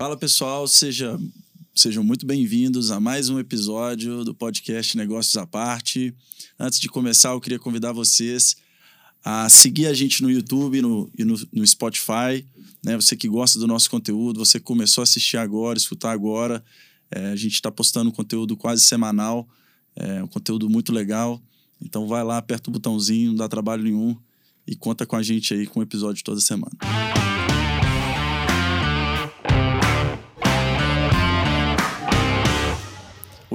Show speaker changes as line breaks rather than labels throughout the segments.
Fala pessoal, seja, sejam muito bem-vindos a mais um episódio do podcast Negócios à Parte. Antes de começar, eu queria convidar vocês a seguir a gente no YouTube no, e no, no Spotify. Né? Você que gosta do nosso conteúdo, você começou a assistir agora, escutar agora. É, a gente está postando conteúdo quase semanal, é um conteúdo muito legal. Então vai lá, aperta o botãozinho, não dá trabalho nenhum e conta com a gente aí com o episódio toda semana.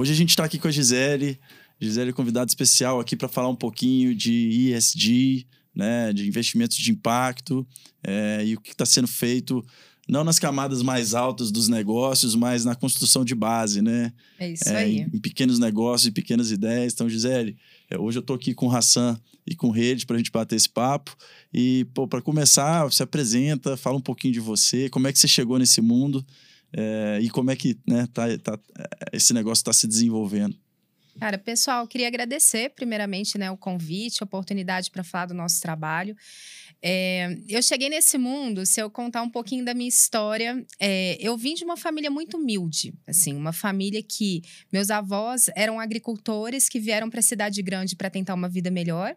Hoje a gente está aqui com a Gisele. Gisele é convidada especial aqui para falar um pouquinho de ESG, né, de investimentos de impacto é, e o que está sendo feito não nas camadas mais altas dos negócios, mas na construção de base, né?
É isso é, aí.
Em, pequenos negócios e pequenas ideias. Então, Gisele, é, hoje eu estou aqui com o Hassan e com Rede para a gente bater esse papo. E, para começar, se apresenta, fala um pouquinho de você, como é que você chegou nesse mundo é, e como é que né, tá, tá, esse negócio está se desenvolvendo.
Cara, pessoal, queria agradecer primeiramente né, o convite, a oportunidade para falar do nosso trabalho. É, eu cheguei nesse mundo, se eu contar um pouquinho da minha história, é, eu vim de uma família muito humilde, assim, uma família que meus avós eram agricultores que vieram para a cidade grande para tentar uma vida melhor.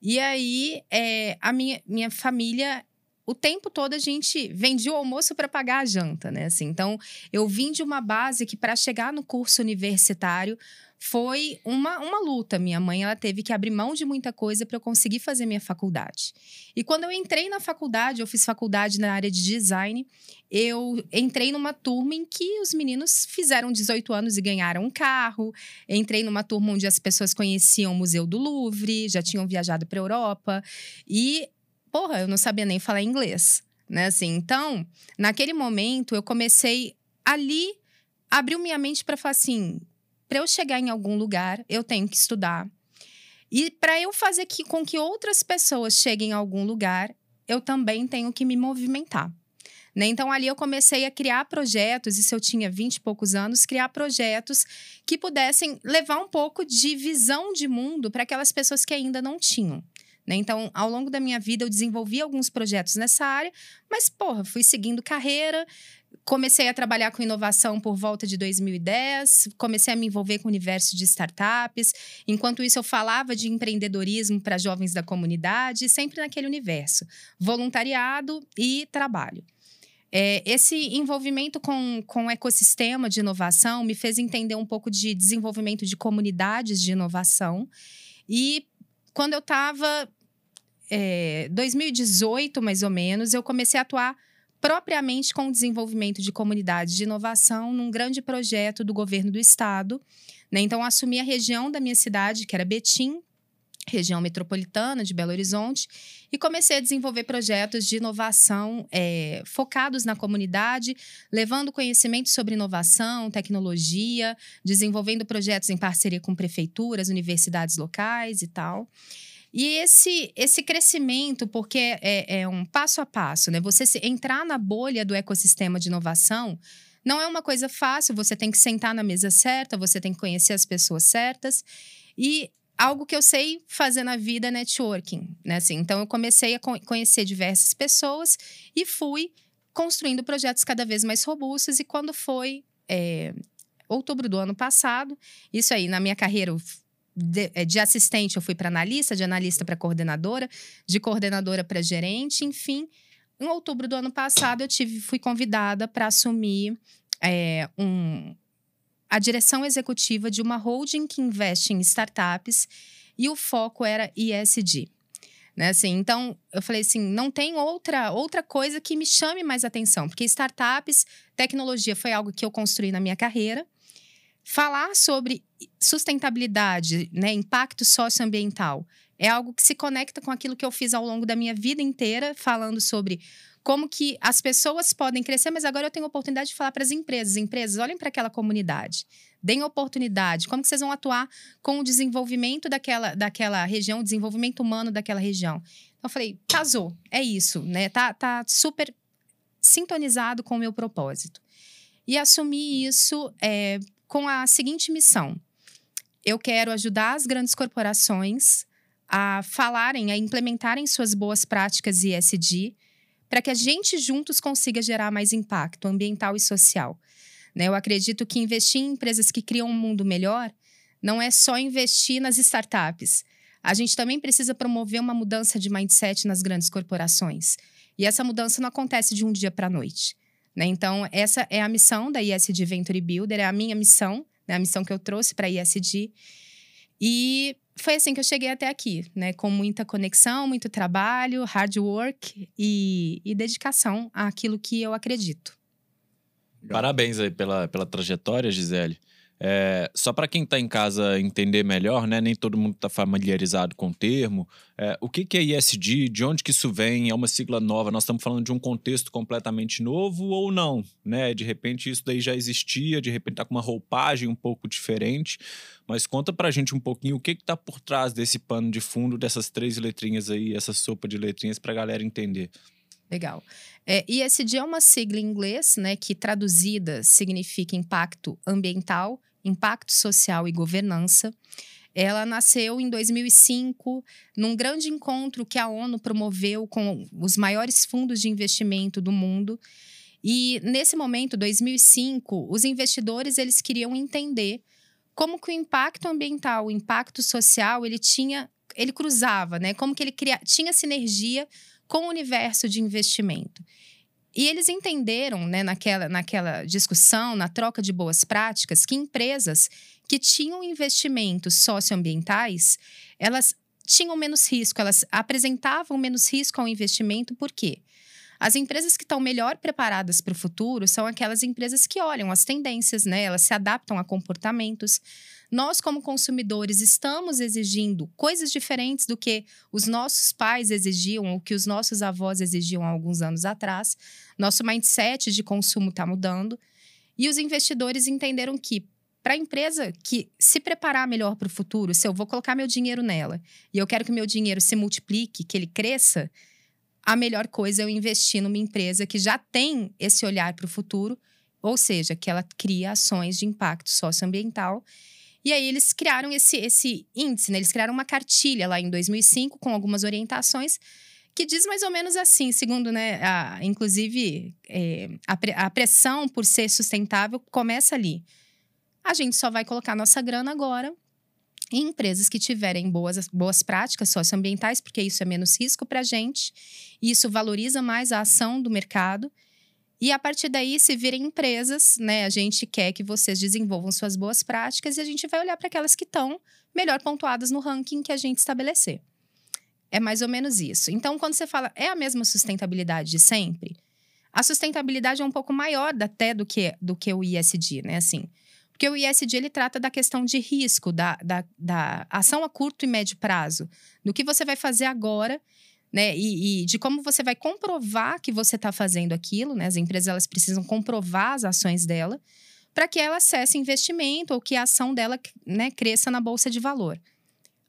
E aí, é, a minha, minha família o tempo todo a gente vendia o almoço para pagar a janta, né? Assim, então, eu vim de uma base que para chegar no curso universitário foi uma, uma luta. Minha mãe ela teve que abrir mão de muita coisa para eu conseguir fazer minha faculdade. E quando eu entrei na faculdade, eu fiz faculdade na área de design, eu entrei numa turma em que os meninos fizeram 18 anos e ganharam um carro. Entrei numa turma onde as pessoas conheciam o Museu do Louvre, já tinham viajado para a Europa. E, porra, eu não sabia nem falar inglês. Né, assim, então, naquele momento, eu comecei ali abriu minha mente para falar assim: para eu chegar em algum lugar, eu tenho que estudar. E para eu fazer que, com que outras pessoas cheguem a algum lugar, eu também tenho que me movimentar. Né? Então, ali eu comecei a criar projetos, e se eu tinha 20 e poucos anos, criar projetos que pudessem levar um pouco de visão de mundo para aquelas pessoas que ainda não tinham. Né? Então, ao longo da minha vida, eu desenvolvi alguns projetos nessa área, mas, porra, fui seguindo carreira, Comecei a trabalhar com inovação por volta de 2010, comecei a me envolver com o universo de startups. Enquanto isso, eu falava de empreendedorismo para jovens da comunidade, sempre naquele universo: voluntariado e trabalho. É, esse envolvimento com, com o ecossistema de inovação me fez entender um pouco de desenvolvimento de comunidades de inovação. E quando eu estava, é, 2018 mais ou menos, eu comecei a atuar propriamente com o desenvolvimento de comunidades de inovação num grande projeto do governo do estado. Né? Então, assumi a região da minha cidade, que era Betim, região metropolitana de Belo Horizonte, e comecei a desenvolver projetos de inovação é, focados na comunidade, levando conhecimento sobre inovação, tecnologia, desenvolvendo projetos em parceria com prefeituras, universidades locais e tal. E esse, esse crescimento, porque é, é um passo a passo, né? Você se, entrar na bolha do ecossistema de inovação não é uma coisa fácil, você tem que sentar na mesa certa, você tem que conhecer as pessoas certas. E algo que eu sei fazer na vida é networking, né? Assim, então eu comecei a conhecer diversas pessoas e fui construindo projetos cada vez mais robustos. E quando foi é, outubro do ano passado, isso aí, na minha carreira, de, é, de assistente eu fui para analista, de analista para coordenadora, de coordenadora para gerente, enfim. Em outubro do ano passado, eu tive, fui convidada para assumir é, um, a direção executiva de uma holding que investe em startups e o foco era ISD. Né, assim, então, eu falei assim, não tem outra, outra coisa que me chame mais atenção, porque startups, tecnologia foi algo que eu construí na minha carreira, Falar sobre sustentabilidade, né, impacto socioambiental, é algo que se conecta com aquilo que eu fiz ao longo da minha vida inteira, falando sobre como que as pessoas podem crescer, mas agora eu tenho a oportunidade de falar para as empresas. Empresas, olhem para aquela comunidade, deem oportunidade, como que vocês vão atuar com o desenvolvimento daquela, daquela região, o desenvolvimento humano daquela região. Então, eu falei, casou, é isso, né? Tá, tá super sintonizado com o meu propósito. E assumi isso é, com a seguinte missão: eu quero ajudar as grandes corporações a falarem, a implementarem suas boas práticas ESG para que a gente juntos consiga gerar mais impacto ambiental e social. Né? Eu acredito que investir em empresas que criam um mundo melhor não é só investir nas startups. A gente também precisa promover uma mudança de mindset nas grandes corporações. E essa mudança não acontece de um dia para a noite. Né? Então, essa é a missão da ISD Venture Builder, é a minha missão, né? a missão que eu trouxe para a ISD. E foi assim que eu cheguei até aqui, né? Com muita conexão, muito trabalho, hard work e, e dedicação àquilo que eu acredito.
Parabéns aí pela, pela trajetória, Gisele. É, só para quem está em casa entender melhor, né? Nem todo mundo está familiarizado com o termo. É, o que, que é ISD? De onde que isso vem? É uma sigla nova? Nós estamos falando de um contexto completamente novo ou não? Né? De repente isso daí já existia, de repente está com uma roupagem um pouco diferente. Mas conta para a gente um pouquinho o que está por trás desse pano de fundo, dessas três letrinhas aí, essa sopa de letrinhas para a galera entender.
Legal. É, ISD é uma sigla em inglês, né, que traduzida significa impacto ambiental, Impacto Social e Governança. Ela nasceu em 2005, num grande encontro que a ONU promoveu com os maiores fundos de investimento do mundo. E nesse momento, 2005, os investidores eles queriam entender como que o impacto ambiental, o impacto social, ele tinha, ele cruzava, né? Como que ele cria, tinha sinergia com o universo de investimento. E eles entenderam, né, naquela, naquela discussão, na troca de boas práticas, que empresas que tinham investimentos socioambientais, elas tinham menos risco, elas apresentavam menos risco ao investimento, por quê? As empresas que estão melhor preparadas para o futuro são aquelas empresas que olham as tendências, né? Elas se adaptam a comportamentos. Nós, como consumidores, estamos exigindo coisas diferentes do que os nossos pais exigiam ou que os nossos avós exigiam há alguns anos atrás. Nosso mindset de consumo está mudando. E os investidores entenderam que para a empresa que se preparar melhor para o futuro, se eu vou colocar meu dinheiro nela e eu quero que meu dinheiro se multiplique, que ele cresça, a melhor coisa é eu investir numa empresa que já tem esse olhar para o futuro, ou seja, que ela cria ações de impacto socioambiental. E aí eles criaram esse, esse índice, né? eles criaram uma cartilha lá em 2005 com algumas orientações que diz mais ou menos assim, segundo, né, a, inclusive, é, a, a pressão por ser sustentável começa ali. A gente só vai colocar nossa grana agora em empresas que tiverem boas, boas práticas socioambientais, porque isso é menos risco para a gente, isso valoriza mais a ação do mercado. E a partir daí, se virem empresas, né, a gente quer que vocês desenvolvam suas boas práticas e a gente vai olhar para aquelas que estão melhor pontuadas no ranking que a gente estabelecer. É mais ou menos isso. Então, quando você fala, é a mesma sustentabilidade de sempre? A sustentabilidade é um pouco maior até do que, do que o ISD, né? Assim, porque o ISD ele trata da questão de risco, da, da, da ação a curto e médio prazo, do que você vai fazer agora né? E, e, de como você vai comprovar que você está fazendo aquilo, né? As empresas elas precisam comprovar as ações dela para que ela acesse investimento ou que a ação dela né, cresça na bolsa de valor.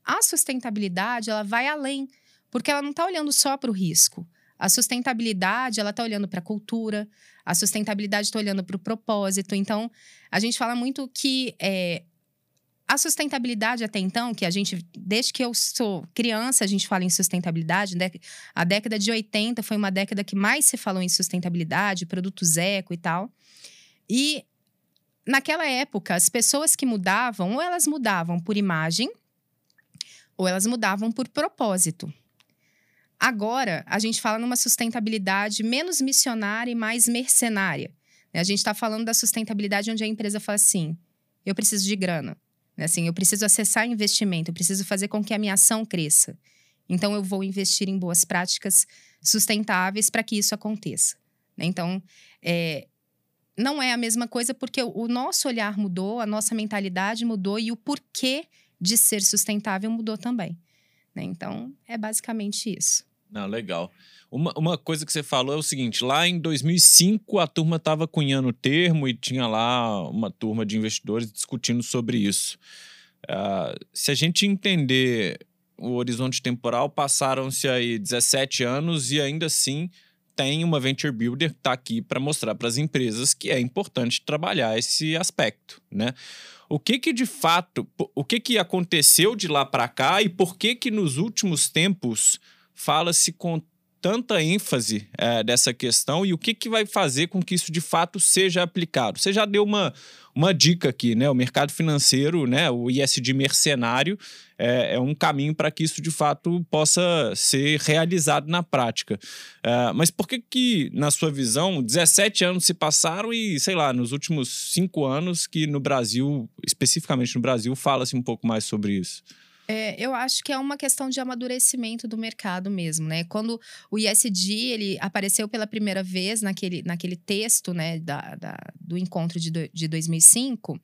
A sustentabilidade ela vai além, porque ela não está olhando só para o risco. A sustentabilidade ela está olhando para a cultura, a sustentabilidade está olhando para o propósito. Então, a gente fala muito que é, a sustentabilidade até então, que a gente, desde que eu sou criança, a gente fala em sustentabilidade, né? a década de 80 foi uma década que mais se falou em sustentabilidade, produtos eco e tal. E naquela época, as pessoas que mudavam, ou elas mudavam por imagem, ou elas mudavam por propósito. Agora, a gente fala numa sustentabilidade menos missionária e mais mercenária. A gente está falando da sustentabilidade onde a empresa fala assim: eu preciso de grana. Assim, eu preciso acessar investimento, eu preciso fazer com que a minha ação cresça. Então, eu vou investir em boas práticas sustentáveis para que isso aconteça. Então, é, não é a mesma coisa porque o nosso olhar mudou, a nossa mentalidade mudou e o porquê de ser sustentável mudou também. Né? Então, é basicamente isso.
Não, legal. Uma, uma coisa que você falou é o seguinte: lá em 2005 a turma estava cunhando o termo e tinha lá uma turma de investidores discutindo sobre isso. Uh, se a gente entender o horizonte temporal, passaram-se aí 17 anos e ainda assim tem uma venture builder que está aqui para mostrar para as empresas que é importante trabalhar esse aspecto, né? O que que de fato, o que que aconteceu de lá para cá e por que que nos últimos tempos fala-se com tanta ênfase é, dessa questão e o que, que vai fazer com que isso de fato seja aplicado? Você já deu uma, uma dica aqui, né? O mercado financeiro, né? O ISD mercenário é, é um caminho para que isso de fato possa ser realizado na prática. É, mas por que que, na sua visão, 17 anos se passaram e, sei lá, nos últimos cinco anos que no Brasil, especificamente no Brasil, fala-se um pouco mais sobre isso?
É, eu acho que é uma questão de amadurecimento do mercado mesmo, né? Quando o ISD ele apareceu pela primeira vez naquele, naquele texto, né, da, da do encontro de, do, de 2005,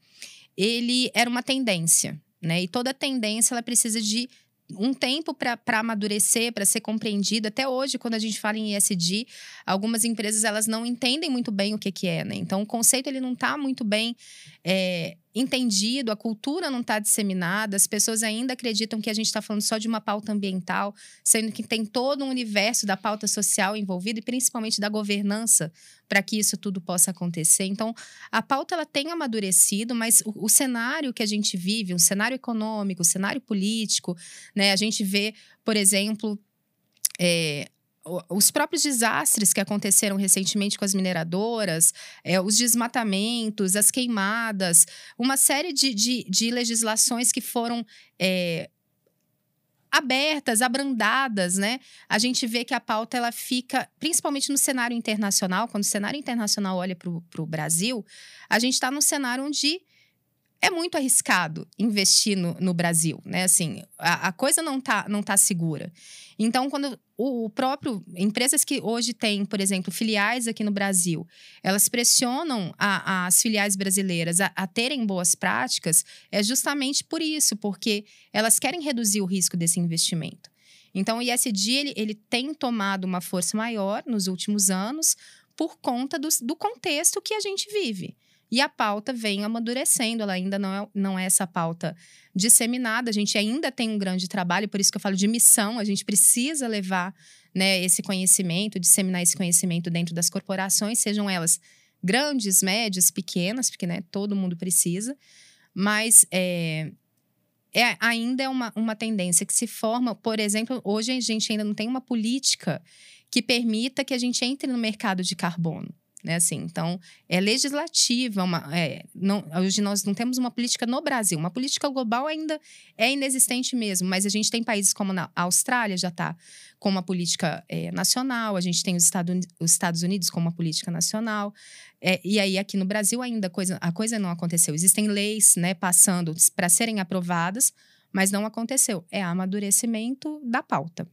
ele era uma tendência, né? E toda tendência ela precisa de um tempo para amadurecer, para ser compreendido. Até hoje, quando a gente fala em ESG, algumas empresas elas não entendem muito bem o que, que é, né? Então, o conceito ele não está muito bem é, entendido, a cultura não está disseminada, as pessoas ainda acreditam que a gente está falando só de uma pauta ambiental, sendo que tem todo um universo da pauta social envolvido e principalmente da governança para que isso tudo possa acontecer. Então, a pauta ela tem amadurecido, mas o, o cenário que a gente vive, um cenário econômico, um cenário político, né? A gente vê, por exemplo, é, os próprios desastres que aconteceram recentemente com as mineradoras, é, os desmatamentos, as queimadas, uma série de, de, de legislações que foram é, abertas, abrandadas, né? A gente vê que a pauta ela fica, principalmente no cenário internacional, quando o cenário internacional olha para o Brasil, a gente está num cenário onde é muito arriscado investir no, no Brasil, né? Assim, a, a, coisa não tá, não tá segura. Então, quando o, próprio empresas que hoje têm, por exemplo, filiais aqui no Brasil, elas pressionam a, as filiais brasileiras a, a, terem boas práticas, é justamente por isso, porque elas querem reduzir o risco desse investimento. Então, o ISD ele, ele tem tomado uma força maior nos últimos anos por conta do, do contexto que a gente vive. E a pauta vem amadurecendo, ela ainda não é, não é essa pauta disseminada, a gente ainda tem um grande trabalho, por isso que eu falo de missão, a gente precisa levar né, esse conhecimento, disseminar esse conhecimento dentro das corporações, sejam elas grandes, médias, pequenas, porque né, todo mundo precisa, mas é, é, ainda é uma, uma tendência que se forma, por exemplo, hoje a gente ainda não tem uma política que permita que a gente entre no mercado de carbono né? Assim, então, é legislativa, uma, é, não, hoje nós não temos uma política no Brasil. Uma política global ainda é inexistente mesmo, mas a gente tem países como na Austrália já está com uma política é, nacional, a gente tem os Estados, os Estados Unidos com uma política nacional, é, e aí aqui no Brasil ainda a coisa, a coisa não aconteceu. Existem leis né, passando para serem aprovadas, mas não aconteceu. É amadurecimento da pauta.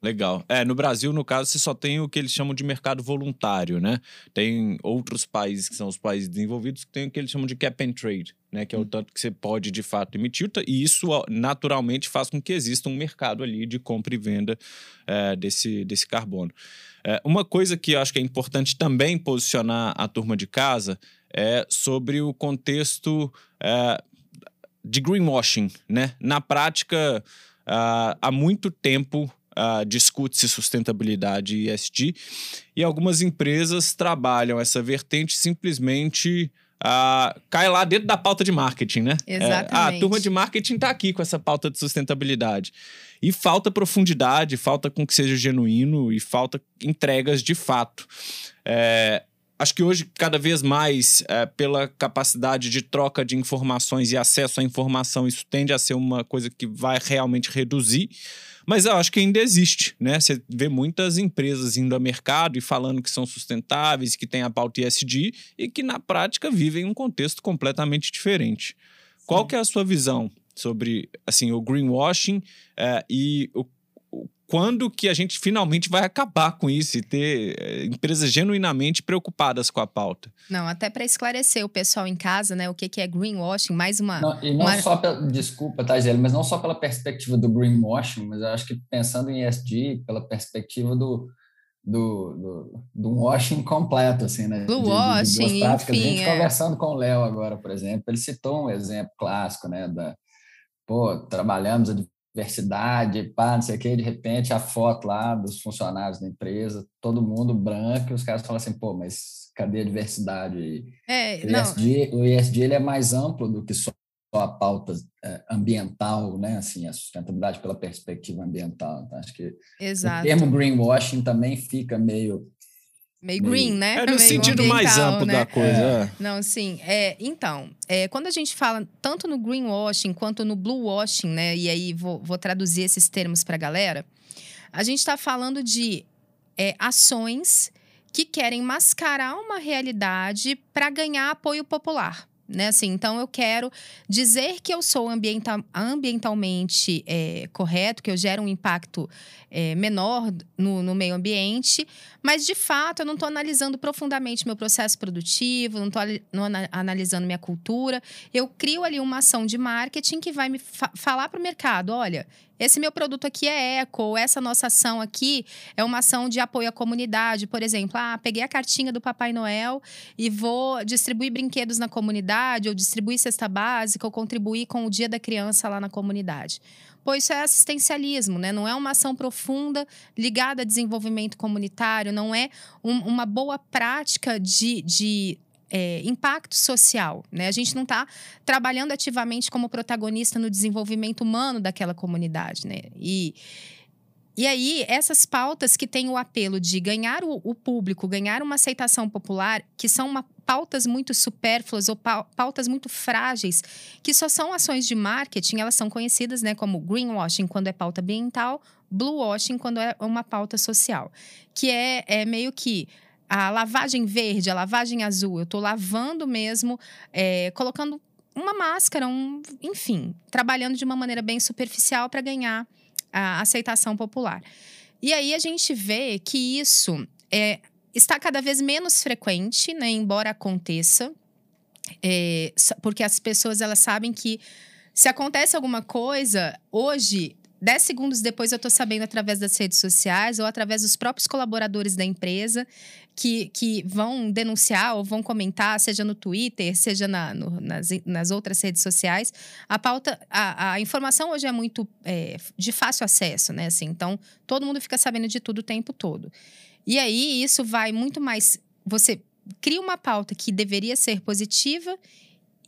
Legal. É, no Brasil, no caso, você só tem o que eles chamam de mercado voluntário, né? Tem outros países que são os países desenvolvidos que tem o que eles chamam de cap and trade, né? Que é o hum. tanto que você pode, de fato, emitir. E isso, naturalmente, faz com que exista um mercado ali de compra e venda é, desse, desse carbono. É, uma coisa que eu acho que é importante também posicionar a turma de casa é sobre o contexto é, de greenwashing, né? Na prática, uh, há muito tempo uh, discute-se sustentabilidade e ESG, e algumas empresas trabalham essa vertente simplesmente. Uh, cai lá dentro da pauta de marketing, né?
Exatamente. É,
ah, a turma de marketing está aqui com essa pauta de sustentabilidade. E falta profundidade, falta com que seja genuíno e falta entregas de fato. É, acho que hoje, cada vez mais, é, pela capacidade de troca de informações e acesso à informação, isso tende a ser uma coisa que vai realmente reduzir. Mas eu acho que ainda existe, né? Você vê muitas empresas indo ao mercado e falando que são sustentáveis, que têm a pauta ESG e que na prática vivem um contexto completamente diferente. Sim. Qual que é a sua visão sobre assim o greenwashing é, e o quando que a gente finalmente vai acabar com isso e ter eh, empresas genuinamente preocupadas com a pauta?
Não, até para esclarecer o pessoal em casa, né, o que, que é greenwashing, mais uma...
Não, e não
uma...
só, pela, desculpa, tá, Gisele, mas não só pela perspectiva do greenwashing, mas eu acho que pensando em ESG, pela perspectiva do, do, do, do washing completo, assim, né?
Do de, washing, de enfim. A
gente é. conversando com o Léo agora, por exemplo, ele citou um exemplo clássico, né, da, pô, trabalhamos a diversidade, pá, não sei o quê, de repente a foto lá dos funcionários da empresa, todo mundo branco, e os caras falam assim, pô, mas cadê a diversidade?
É,
o, ESG, o ESG ele é mais amplo do que só a pauta é, ambiental, né? Assim, a sustentabilidade pela perspectiva ambiental. Então, acho que
Exato.
o termo greenwashing também fica meio
Meio green, né?
É no
Meio
sentido mais
ambiental,
amplo
né?
da coisa. é.
Não, sim. É, então, é, quando a gente fala tanto no greenwashing quanto no bluewashing, né? E aí vou, vou traduzir esses termos para a galera. A gente está falando de é, ações que querem mascarar uma realidade para ganhar apoio popular. Né? Assim, então, eu quero dizer que eu sou ambienta- ambientalmente é, correto, que eu gero um impacto é, menor no, no meio ambiente, mas de fato eu não estou analisando profundamente meu processo produtivo, não estou analisando minha cultura. Eu crio ali uma ação de marketing que vai me fa- falar para o mercado: olha, esse meu produto aqui é eco, essa nossa ação aqui é uma ação de apoio à comunidade. Por exemplo, ah, peguei a cartinha do Papai Noel e vou distribuir brinquedos na comunidade, ou distribuir cesta básica, ou contribuir com o Dia da Criança lá na comunidade. Pô, isso é assistencialismo, né? Não é uma ação profunda ligada a desenvolvimento comunitário, não é um- uma boa prática de, de é, impacto social, né? A gente não está trabalhando ativamente como protagonista no desenvolvimento humano daquela comunidade, né? E, e aí, essas pautas que têm o apelo de ganhar o, o público, ganhar uma aceitação popular, que são uma- pautas muito supérfluas ou pau- pautas muito frágeis, que só são ações de marketing, elas são conhecidas né, como greenwashing quando é pauta ambiental, bluewashing quando é uma pauta social, que é, é meio que a lavagem verde, a lavagem azul, eu estou lavando mesmo, é, colocando uma máscara, um, enfim, trabalhando de uma maneira bem superficial para ganhar a aceitação popular. E aí a gente vê que isso é, está cada vez menos frequente, né, embora aconteça, é, porque as pessoas elas sabem que se acontece alguma coisa, hoje, 10 segundos depois eu estou sabendo através das redes sociais ou através dos próprios colaboradores da empresa que, que vão denunciar ou vão comentar, seja no Twitter, seja na- no- nas, nas outras redes sociais. A pauta, a, a informação hoje é muito é, de fácil acesso, né? Assim, então, todo mundo fica sabendo de tudo o tempo todo. E aí, isso vai muito mais. Você cria uma pauta que deveria ser positiva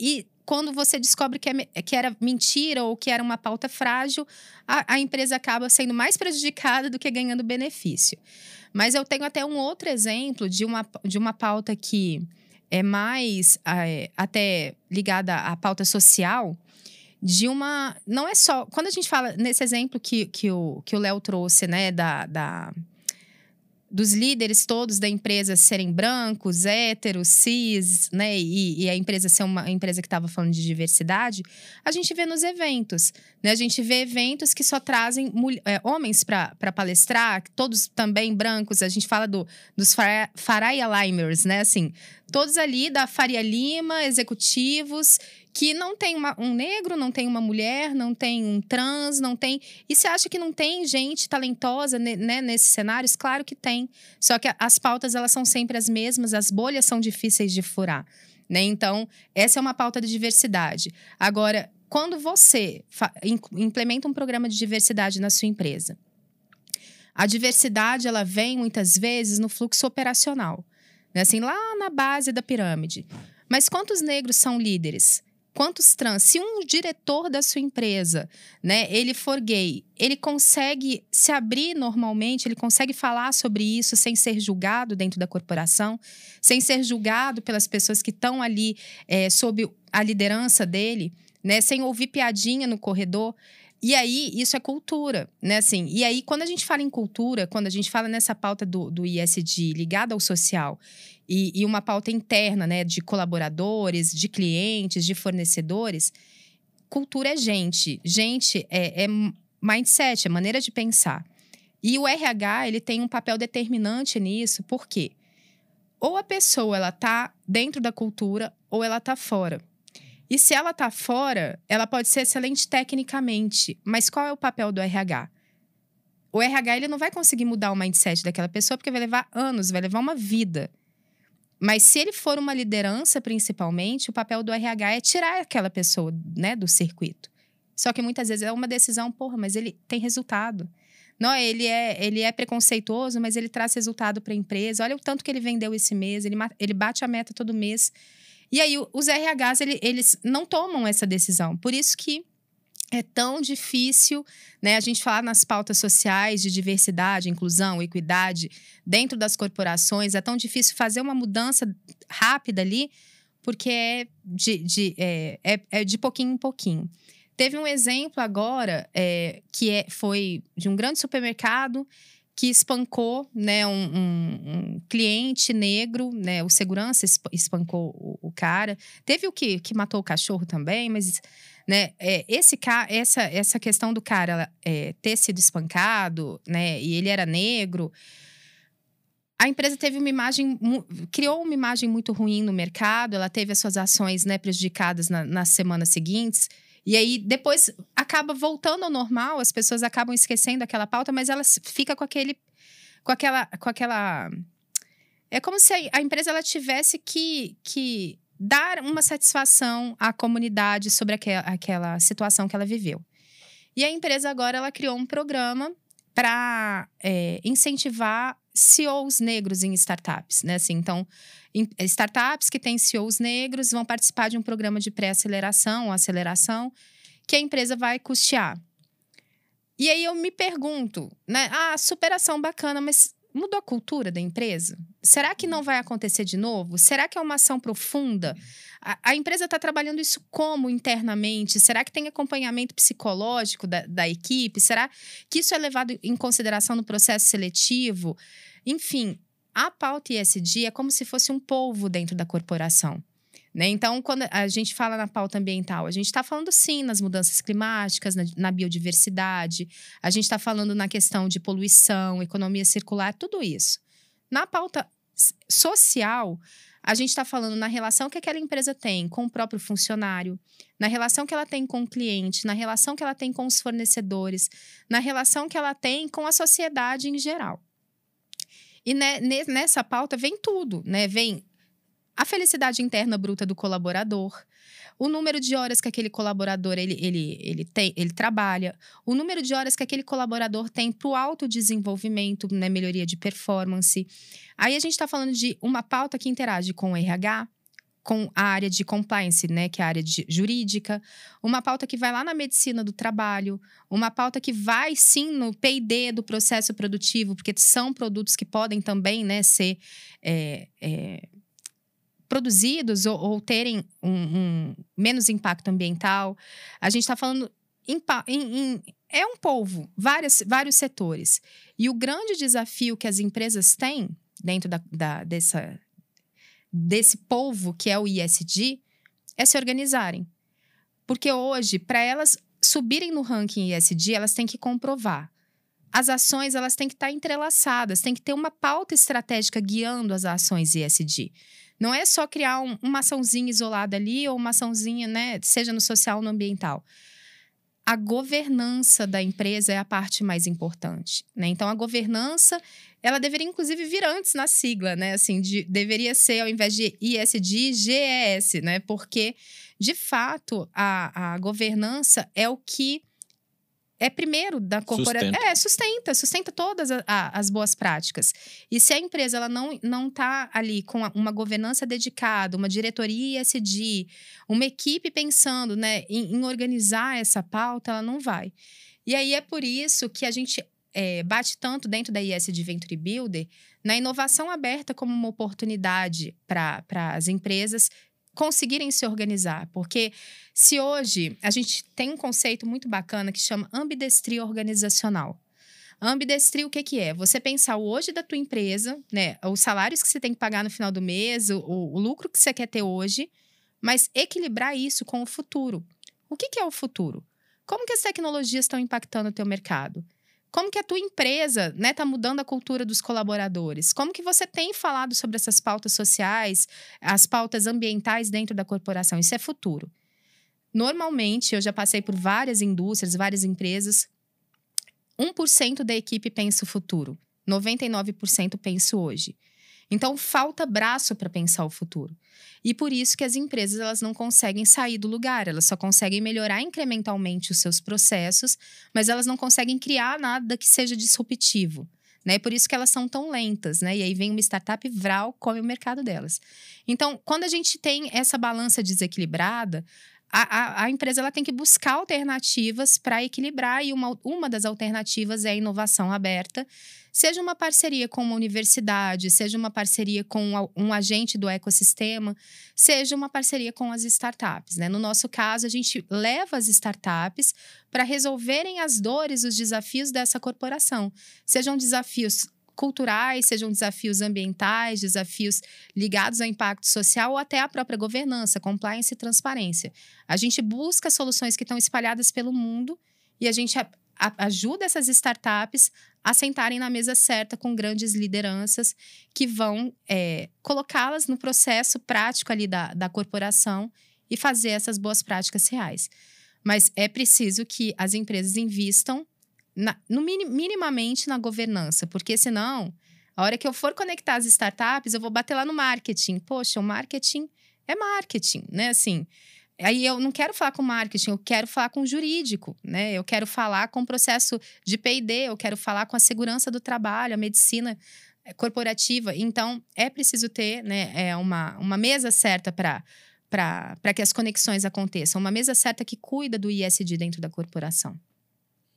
e quando você descobre que, é que era mentira ou que era uma pauta frágil, a, a empresa acaba sendo mais prejudicada do que ganhando benefício. Mas eu tenho até um outro exemplo de uma, de uma pauta que é mais é, até ligada à pauta social, de uma. Não é só. Quando a gente fala nesse exemplo que, que o que o Léo trouxe, né, da, da, dos líderes todos da empresa serem brancos, héteros, cis, né, e, e a empresa ser uma empresa que estava falando de diversidade, a gente vê nos eventos, né, a gente vê eventos que só trazem é, homens para palestrar, todos também brancos, a gente fala do, dos Faria Limers, né, assim, todos ali da Faria Lima, executivos, que não tem uma- um negro, não tem uma mulher, não tem um trans, não tem. E você acha que não tem gente talentosa né, nesses cenários? Claro que tem. Só que as pautas elas são sempre as mesmas, as bolhas são difíceis de furar. Né? Então, essa é uma pauta de diversidade. Agora, quando você implementa um programa de diversidade na sua empresa, a diversidade ela vem muitas vezes no fluxo operacional, né? assim lá na base da pirâmide. Mas quantos negros são líderes? Quantos trans? Se um diretor da sua empresa, né, ele for gay, ele consegue se abrir normalmente, ele consegue falar sobre isso sem ser julgado dentro da corporação, sem ser julgado pelas pessoas que estão ali é, sob a liderança dele, né, sem ouvir piadinha no corredor. E aí, isso é cultura, né? Assim, e aí, quando a gente fala em cultura, quando a gente fala nessa pauta do, do ISD ligada ao social e, e uma pauta interna, né, de colaboradores, de clientes, de fornecedores, cultura é gente. Gente é, é mindset, é maneira de pensar. E o RH, ele tem um papel determinante nisso, por quê? Ou a pessoa, ela tá dentro da cultura, ou ela tá fora. E se ela tá fora, ela pode ser excelente tecnicamente, mas qual é o papel do RH? O RH ele não vai conseguir mudar o mindset daquela pessoa porque vai levar anos, vai levar uma vida. Mas se ele for uma liderança, principalmente, o papel do RH é tirar aquela pessoa, né, do circuito. Só que muitas vezes é uma decisão, porra, mas ele tem resultado. Não, ele é, ele é preconceituoso, mas ele traz resultado para a empresa. Olha o tanto que ele vendeu esse mês, ele, ele bate a meta todo mês. E aí os RHs ele, eles não tomam essa decisão. Por isso que é tão difícil, né, a gente falar nas pautas sociais de diversidade, inclusão, equidade dentro das corporações, é tão difícil fazer uma mudança rápida ali, porque é de, de, é, é, é de pouquinho em pouquinho. Teve um exemplo agora é, que é, foi de um grande supermercado que espancou né, um, um, um, cliente negro, né, o segurança espancou o, o, cara. Teve o que, que matou o cachorro também, mas né, é, esse essa, essa questão do cara é, ter sido espancado, né, e ele era negro, a empresa teve uma imagem, criou uma imagem muito ruim no mercado, ela teve as suas ações né, prejudicadas na, nas semanas seguintes. E aí, depois acaba voltando ao normal, as pessoas acabam esquecendo aquela pauta, mas ela fica com aquele. com aquela. Com aquela é como se a, empresa ela tivesse que, que dar uma satisfação à comunidade sobre aquela, aquela situação que ela viveu. E a empresa agora ela criou um programa para é, incentivar CEOs negros em startups, né? Assim, então, startups que têm CEOs negros vão participar de um programa de pré-aceleração, aceleração, que a empresa vai custear. E aí eu me pergunto, né? Ah, superação bacana, mas mudou a cultura da empresa? Será que não vai acontecer de novo? Será que é uma ação profunda? A, a empresa está trabalhando isso como internamente? Será que tem acompanhamento psicológico da, da equipe? Será que isso é levado em consideração no processo seletivo? Enfim, a pauta ISD é como se fosse um polvo dentro da corporação. Né? Então, quando a gente fala na pauta ambiental, a gente está falando sim nas mudanças climáticas, na, na biodiversidade, a gente está falando na questão de poluição, economia circular, tudo isso. Na pauta social, a gente está falando na relação que aquela empresa tem com o próprio funcionário, na relação que ela tem com o cliente, na relação que ela tem com os fornecedores, na relação que ela tem com a sociedade em geral. E ne, nessa pauta vem tudo, né? Vem a felicidade interna bruta do colaborador, o número de horas que aquele colaborador ele, ele, ele, tem, ele trabalha, o número de horas que aquele colaborador tem para o autodesenvolvimento, né, melhoria de performance. Aí a gente está falando de uma pauta que interage com o RH, com a área de compliance, né, que é a área de jurídica, uma pauta que vai lá na medicina do trabalho, uma pauta que vai sim no P&D do processo produtivo, porque são produtos que podem também, né, ser é, é, produzidos ou, ou terem um, um, menos impacto ambiental. A gente está falando em, em, é um polvo, várias, vários setores. E o grande desafio que as empresas têm dentro da, da dessa desse povo que é o ISD é se organizarem. Porque hoje, para elas subirem no ranking ISD, elas têm que comprovar. As ações elas têm que estar entrelaçadas, tem que ter uma pauta estratégica guiando as ações ISD. Não é só criar um, uma açãozinha isolada ali ou uma açãozinha, né, seja no social ou no ambiental a governança da empresa é a parte mais importante, né? Então a governança, ela deveria inclusive vir antes na sigla, né? Assim, de, deveria ser ao invés de ISD, GES, né? Porque de fato a, a governança é o que é primeiro da corporação. É, sustenta, sustenta todas a, a, as boas práticas. E se a empresa ela não não está ali com uma governança dedicada, uma diretoria ISD, uma equipe pensando né, em, em, organizar essa pauta, ela não vai. E aí é por isso que a gente é, bate tanto dentro da ISD Venture Builder na inovação aberta como uma oportunidade para as empresas conseguirem se organizar. Porque se hoje a gente tem um conceito muito bacana que chama ambidestria organizacional. Ambidestria, o que, que é? Você pensar hoje da tua empresa, né? Os salários que você tem que pagar no final do mês, o, o lucro que você quer ter hoje, mas equilibrar isso com o futuro. O que, que é o futuro? Como que as tecnologias estão impactando o teu mercado? Como que a tua empresa né, tá mudando a cultura dos colaboradores? Como que você tem falado sobre essas pautas sociais, as pautas ambientais dentro da corporação? Isso é futuro. Normalmente, eu já passei por várias indústrias, várias empresas. 1% da equipe pensa o futuro. 99% pensa hoje. Então falta braço para pensar o futuro. E por isso que as empresas elas não conseguem sair do lugar, elas só conseguem melhorar incrementalmente os seus processos, mas elas não conseguem criar nada que seja disruptivo. Né? Por isso que elas são tão lentas, né? E aí vem uma startup vral, come o mercado delas. Então, quando a gente tem essa balança desequilibrada, a, a, a, empresa ela tem que buscar alternativas para equilibrar, e uma, uma das alternativas é a inovação aberta, seja uma parceria com uma universidade, seja uma parceria com um agente do ecossistema, seja uma parceria com as startups. Né? No nosso caso, a gente leva as startups para resolverem as dores, os desafios dessa corporação, sejam desafios culturais, sejam desafios ambientais, desafios ligados ao impacto social ou até à própria governança, compliance e transparência. A gente busca soluções que estão espalhadas pelo mundo e a gente ajuda essas startups a sentarem na mesa certa com grandes lideranças que vão é, colocá-las no processo prático ali da, da corporação e fazer essas boas práticas reais. Mas é preciso que as empresas invistam na, no minimamente na governança, porque senão, a hora que eu for conectar as startups, eu vou bater lá no marketing. Poxa, o marketing é marketing, né? Assim, aí eu não quero falar com marketing, eu quero falar com jurídico, né? Eu quero falar com o processo de P&D, eu quero falar com a segurança do trabalho, a medicina eh, corporativa. Então, é preciso ter né, é uma, uma mesa certa para para que as conexões aconteçam, uma mesa certa que cuida do ISD dentro da corporação.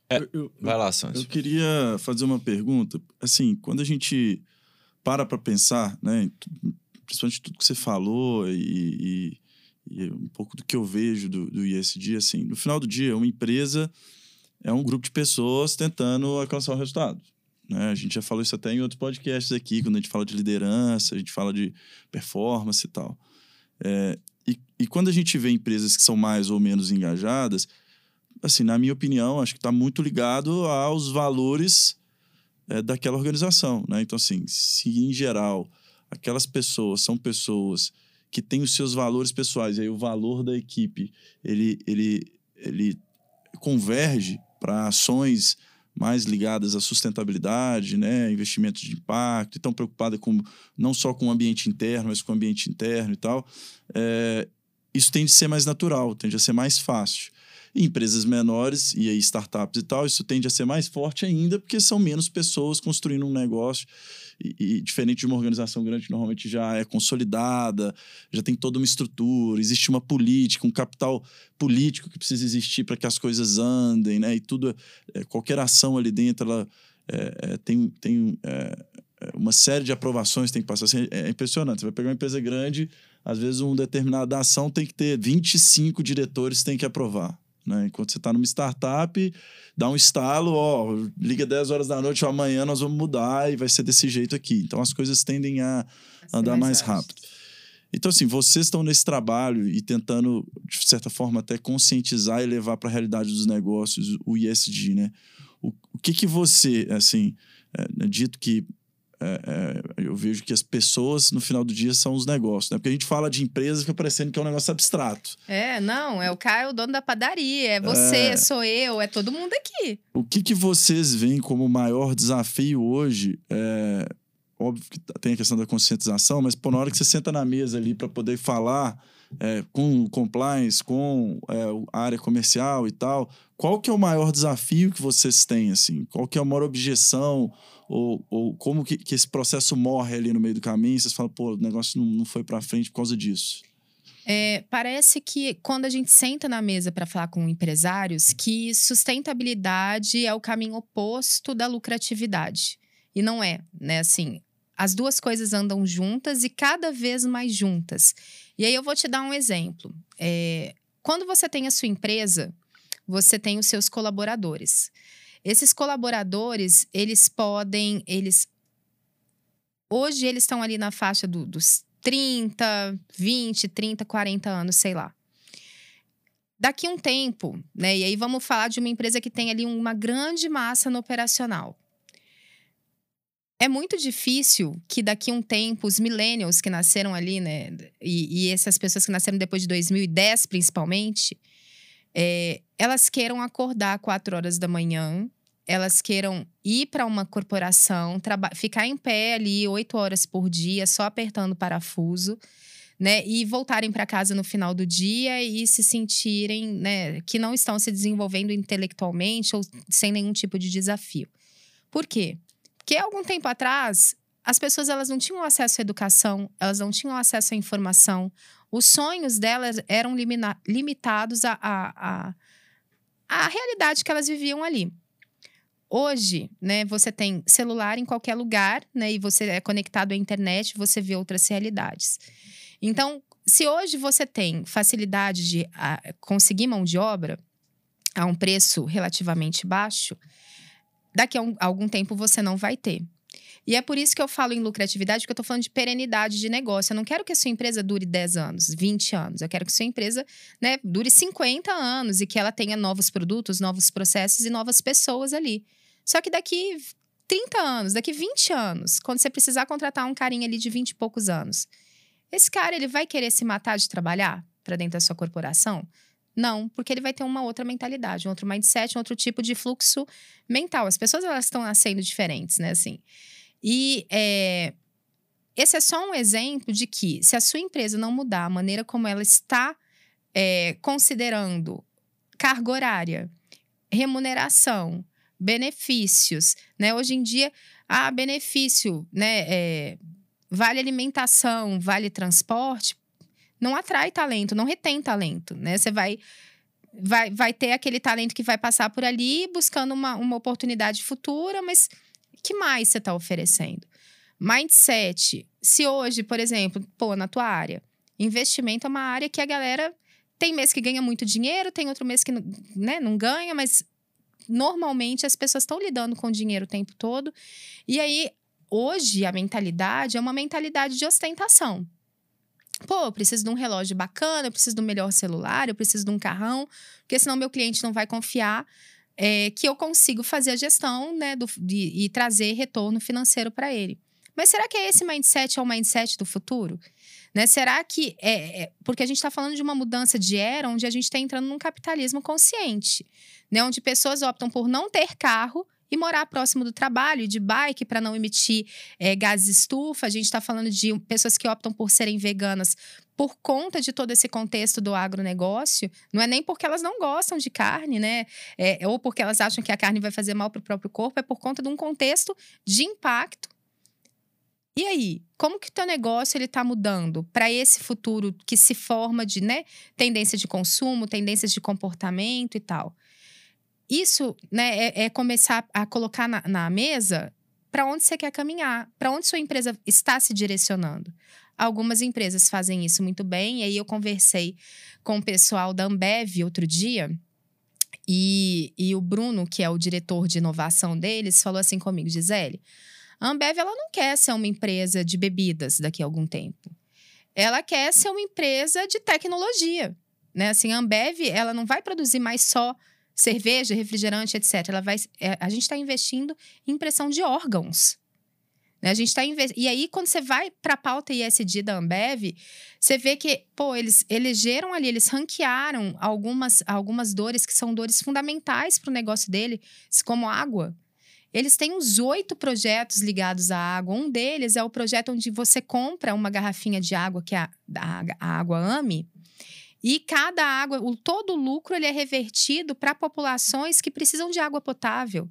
É, eu, Vai lá, Santos.
Eu queria fazer uma pergunta. Assim, quando a gente para para pensar, né, principalmente tudo que você falou e, e, e, um pouco do que eu vejo do, do ISD, assim, no final do dia, uma empresa é um grupo de pessoas tentando alcançar o resultado. Né? A gente já falou isso até em outros podcasts aqui, quando a gente fala de liderança, a gente fala de performance e tal. É, e, e quando a gente vê empresas que são mais ou menos engajadas, assim, na minha opinião, acho que está muito ligado aos valores é, daquela organização, né? Então, assim, se em geral aquelas pessoas são pessoas que têm os seus valores pessoais, e aí o valor da equipe, ele, ele, ele converge para ações mais ligadas à sustentabilidade, né, investimentos de impacto, estão preocupadas com não só com o ambiente interno, mas com o ambiente interno e tal, é, isso tende a ser mais natural, tende a ser mais fácil. Em empresas menores e aí startups e tal, isso tende a ser mais forte ainda, porque são menos pessoas construindo um negócio. E, e, diferente de uma organização grande, normalmente já é consolidada, já tem toda uma estrutura, existe uma política, um capital político que precisa existir para que as coisas andem, né? E tudo, é, qualquer ação ali dentro, ela é, é, tem, tem é, é, uma série de aprovações tem que passar. Assim, é impressionante. Você vai pegar uma empresa grande, às vezes uma determinada ação tem que ter 25 diretores tem que aprovar. Né? Enquanto você está numa startup, dá um estalo, ó, liga 10 horas da noite, ó, amanhã nós vamos mudar e vai ser desse jeito aqui. Então as coisas tendem a andar mais, mais rápido. Então, assim, vocês estão nesse trabalho e tentando, de certa forma, até conscientizar e levar para a realidade dos negócios o ISD, né? O, o que que você, assim, é, dito que é, é, eu vejo que as pessoas, no final do dia, são os negócios, né? Porque a gente fala de empresas fica parecendo que é um negócio abstrato.
É, não, é o cara, é o dono da padaria, é você, é... sou eu, é todo mundo aqui.
O que, que vocês veem como o maior desafio hoje? É... Óbvio que tem a questão da conscientização, mas por na hora que você senta na mesa ali para poder falar é, com compliance, com é, a área comercial e tal, qual que é o maior desafio que vocês têm, assim? Qual que é a maior objeção? Ou, ou como que, que esse processo morre ali no meio do caminho? Vocês falam, pô, o negócio não, não foi para frente por causa disso.
É, parece que quando a gente senta na mesa para falar com empresários, que sustentabilidade é o caminho oposto da lucratividade. E não é, né? Assim, as duas coisas andam juntas e cada vez mais juntas. E aí eu vou te dar um exemplo. É, quando você tem a sua empresa, você tem os seus colaboradores. Esses colaboradores, eles podem, eles hoje eles estão ali na faixa do, dos 30, 20, 30, 40 anos, sei lá. Daqui um tempo, né? E aí vamos falar de uma empresa que tem ali uma grande massa no operacional. É muito difícil que daqui um tempo os millennials que nasceram ali, né? E, e essas pessoas que nasceram depois de 2010, principalmente, é, elas queiram acordar quatro horas da manhã, elas queiram ir para uma corporação, ficar em pé ali oito horas por dia, só apertando parafuso, né? E voltarem para casa no final do dia e se sentirem, né, que não estão se desenvolvendo intelectualmente ou sem nenhum tipo de desafio. Por quê? Que algum tempo atrás, as pessoas elas não tinham acesso à educação, elas não tinham acesso à informação. Os sonhos delas eram limitados à, à, à, à realidade que elas viviam ali. Hoje, né, você tem celular em qualquer lugar, né, e você é conectado à internet, você vê outras realidades. Então, se hoje você tem facilidade de a, conseguir mão de obra a um preço relativamente baixo, daqui a, um, a algum tempo você não vai ter. E é por isso que eu falo em lucratividade, porque eu estou falando de perenidade de negócio. Eu não quero que a sua empresa dure 10 anos, 20 anos. Eu quero que a sua empresa né, dure 50 anos e que ela tenha novos produtos, novos processos e novas pessoas ali. Só que daqui 30 anos, daqui 20 anos, quando você precisar contratar um carinha ali de 20 e poucos anos, esse cara ele vai querer se matar de trabalhar para dentro da sua corporação? Não, porque ele vai ter uma outra mentalidade, um outro mindset, um outro tipo de fluxo mental. As pessoas elas estão nascendo diferentes, né? Assim. E é, esse é só um exemplo de que, se a sua empresa não mudar a maneira como ela está é, considerando carga horária, remuneração, benefícios, né? Hoje em dia, ah, benefício, né? É, vale alimentação, vale transporte, não atrai talento, não retém talento, né? Você vai vai, vai ter aquele talento que vai passar por ali buscando uma, uma oportunidade futura, mas que mais você está oferecendo? Mindset. Se hoje, por exemplo, pô, na tua área, investimento é uma área que a galera tem mês que ganha muito dinheiro, tem outro mês que né, não ganha, mas normalmente as pessoas estão lidando com dinheiro o tempo todo. E aí, hoje, a mentalidade é uma mentalidade de ostentação. Pô, eu preciso de um relógio bacana, eu preciso um melhor celular, eu preciso de um carrão, porque senão meu cliente não vai confiar é, que eu consigo fazer a gestão né, do, de, e trazer retorno financeiro para ele. Mas será que esse mindset é o mindset do futuro? Né? Será que é, é porque a gente está falando de uma mudança de era onde a gente está entrando num capitalismo consciente, né? onde pessoas optam por não ter carro e morar próximo do trabalho, de bike para não emitir é, gases estufa. A gente está falando de pessoas que optam por serem veganas por conta de todo esse contexto do agronegócio. Não é nem porque elas não gostam de carne, né? É, ou porque elas acham que a carne vai fazer mal para o próprio corpo, é por conta de um contexto de impacto. E aí, como que o teu negócio ele está mudando para esse futuro que se forma de, né, tendência de consumo, tendências de comportamento e tal? Isso, né, é, é começar a colocar na, na mesa para onde você quer caminhar, para onde sua empresa está se direcionando. Algumas empresas fazem isso muito bem, e aí eu conversei com o pessoal da Ambev outro dia, e, e o Bruno, que é o diretor de inovação deles, falou assim comigo, Gisele, a Ambev ela não quer ser uma empresa de bebidas daqui a algum tempo. Ela quer ser uma empresa de tecnologia. Né? Assim, a Ambev ela não vai produzir mais só cerveja, refrigerante, etc. Ela vai, é, a gente está investindo em impressão de órgãos. Né? A gente está. E aí, quando você vai para a pauta ISD da Ambev, você vê que, pô, eles elegeram ali, eles ranquearam algumas, algumas dores que são dores fundamentais para o negócio dele, como água. Eles têm uns oito projetos ligados à água. Um deles é o projeto onde você compra uma garrafinha de água, que a, a, a água AME, e cada água, o, todo o lucro ele é revertido para populações que precisam de água potável.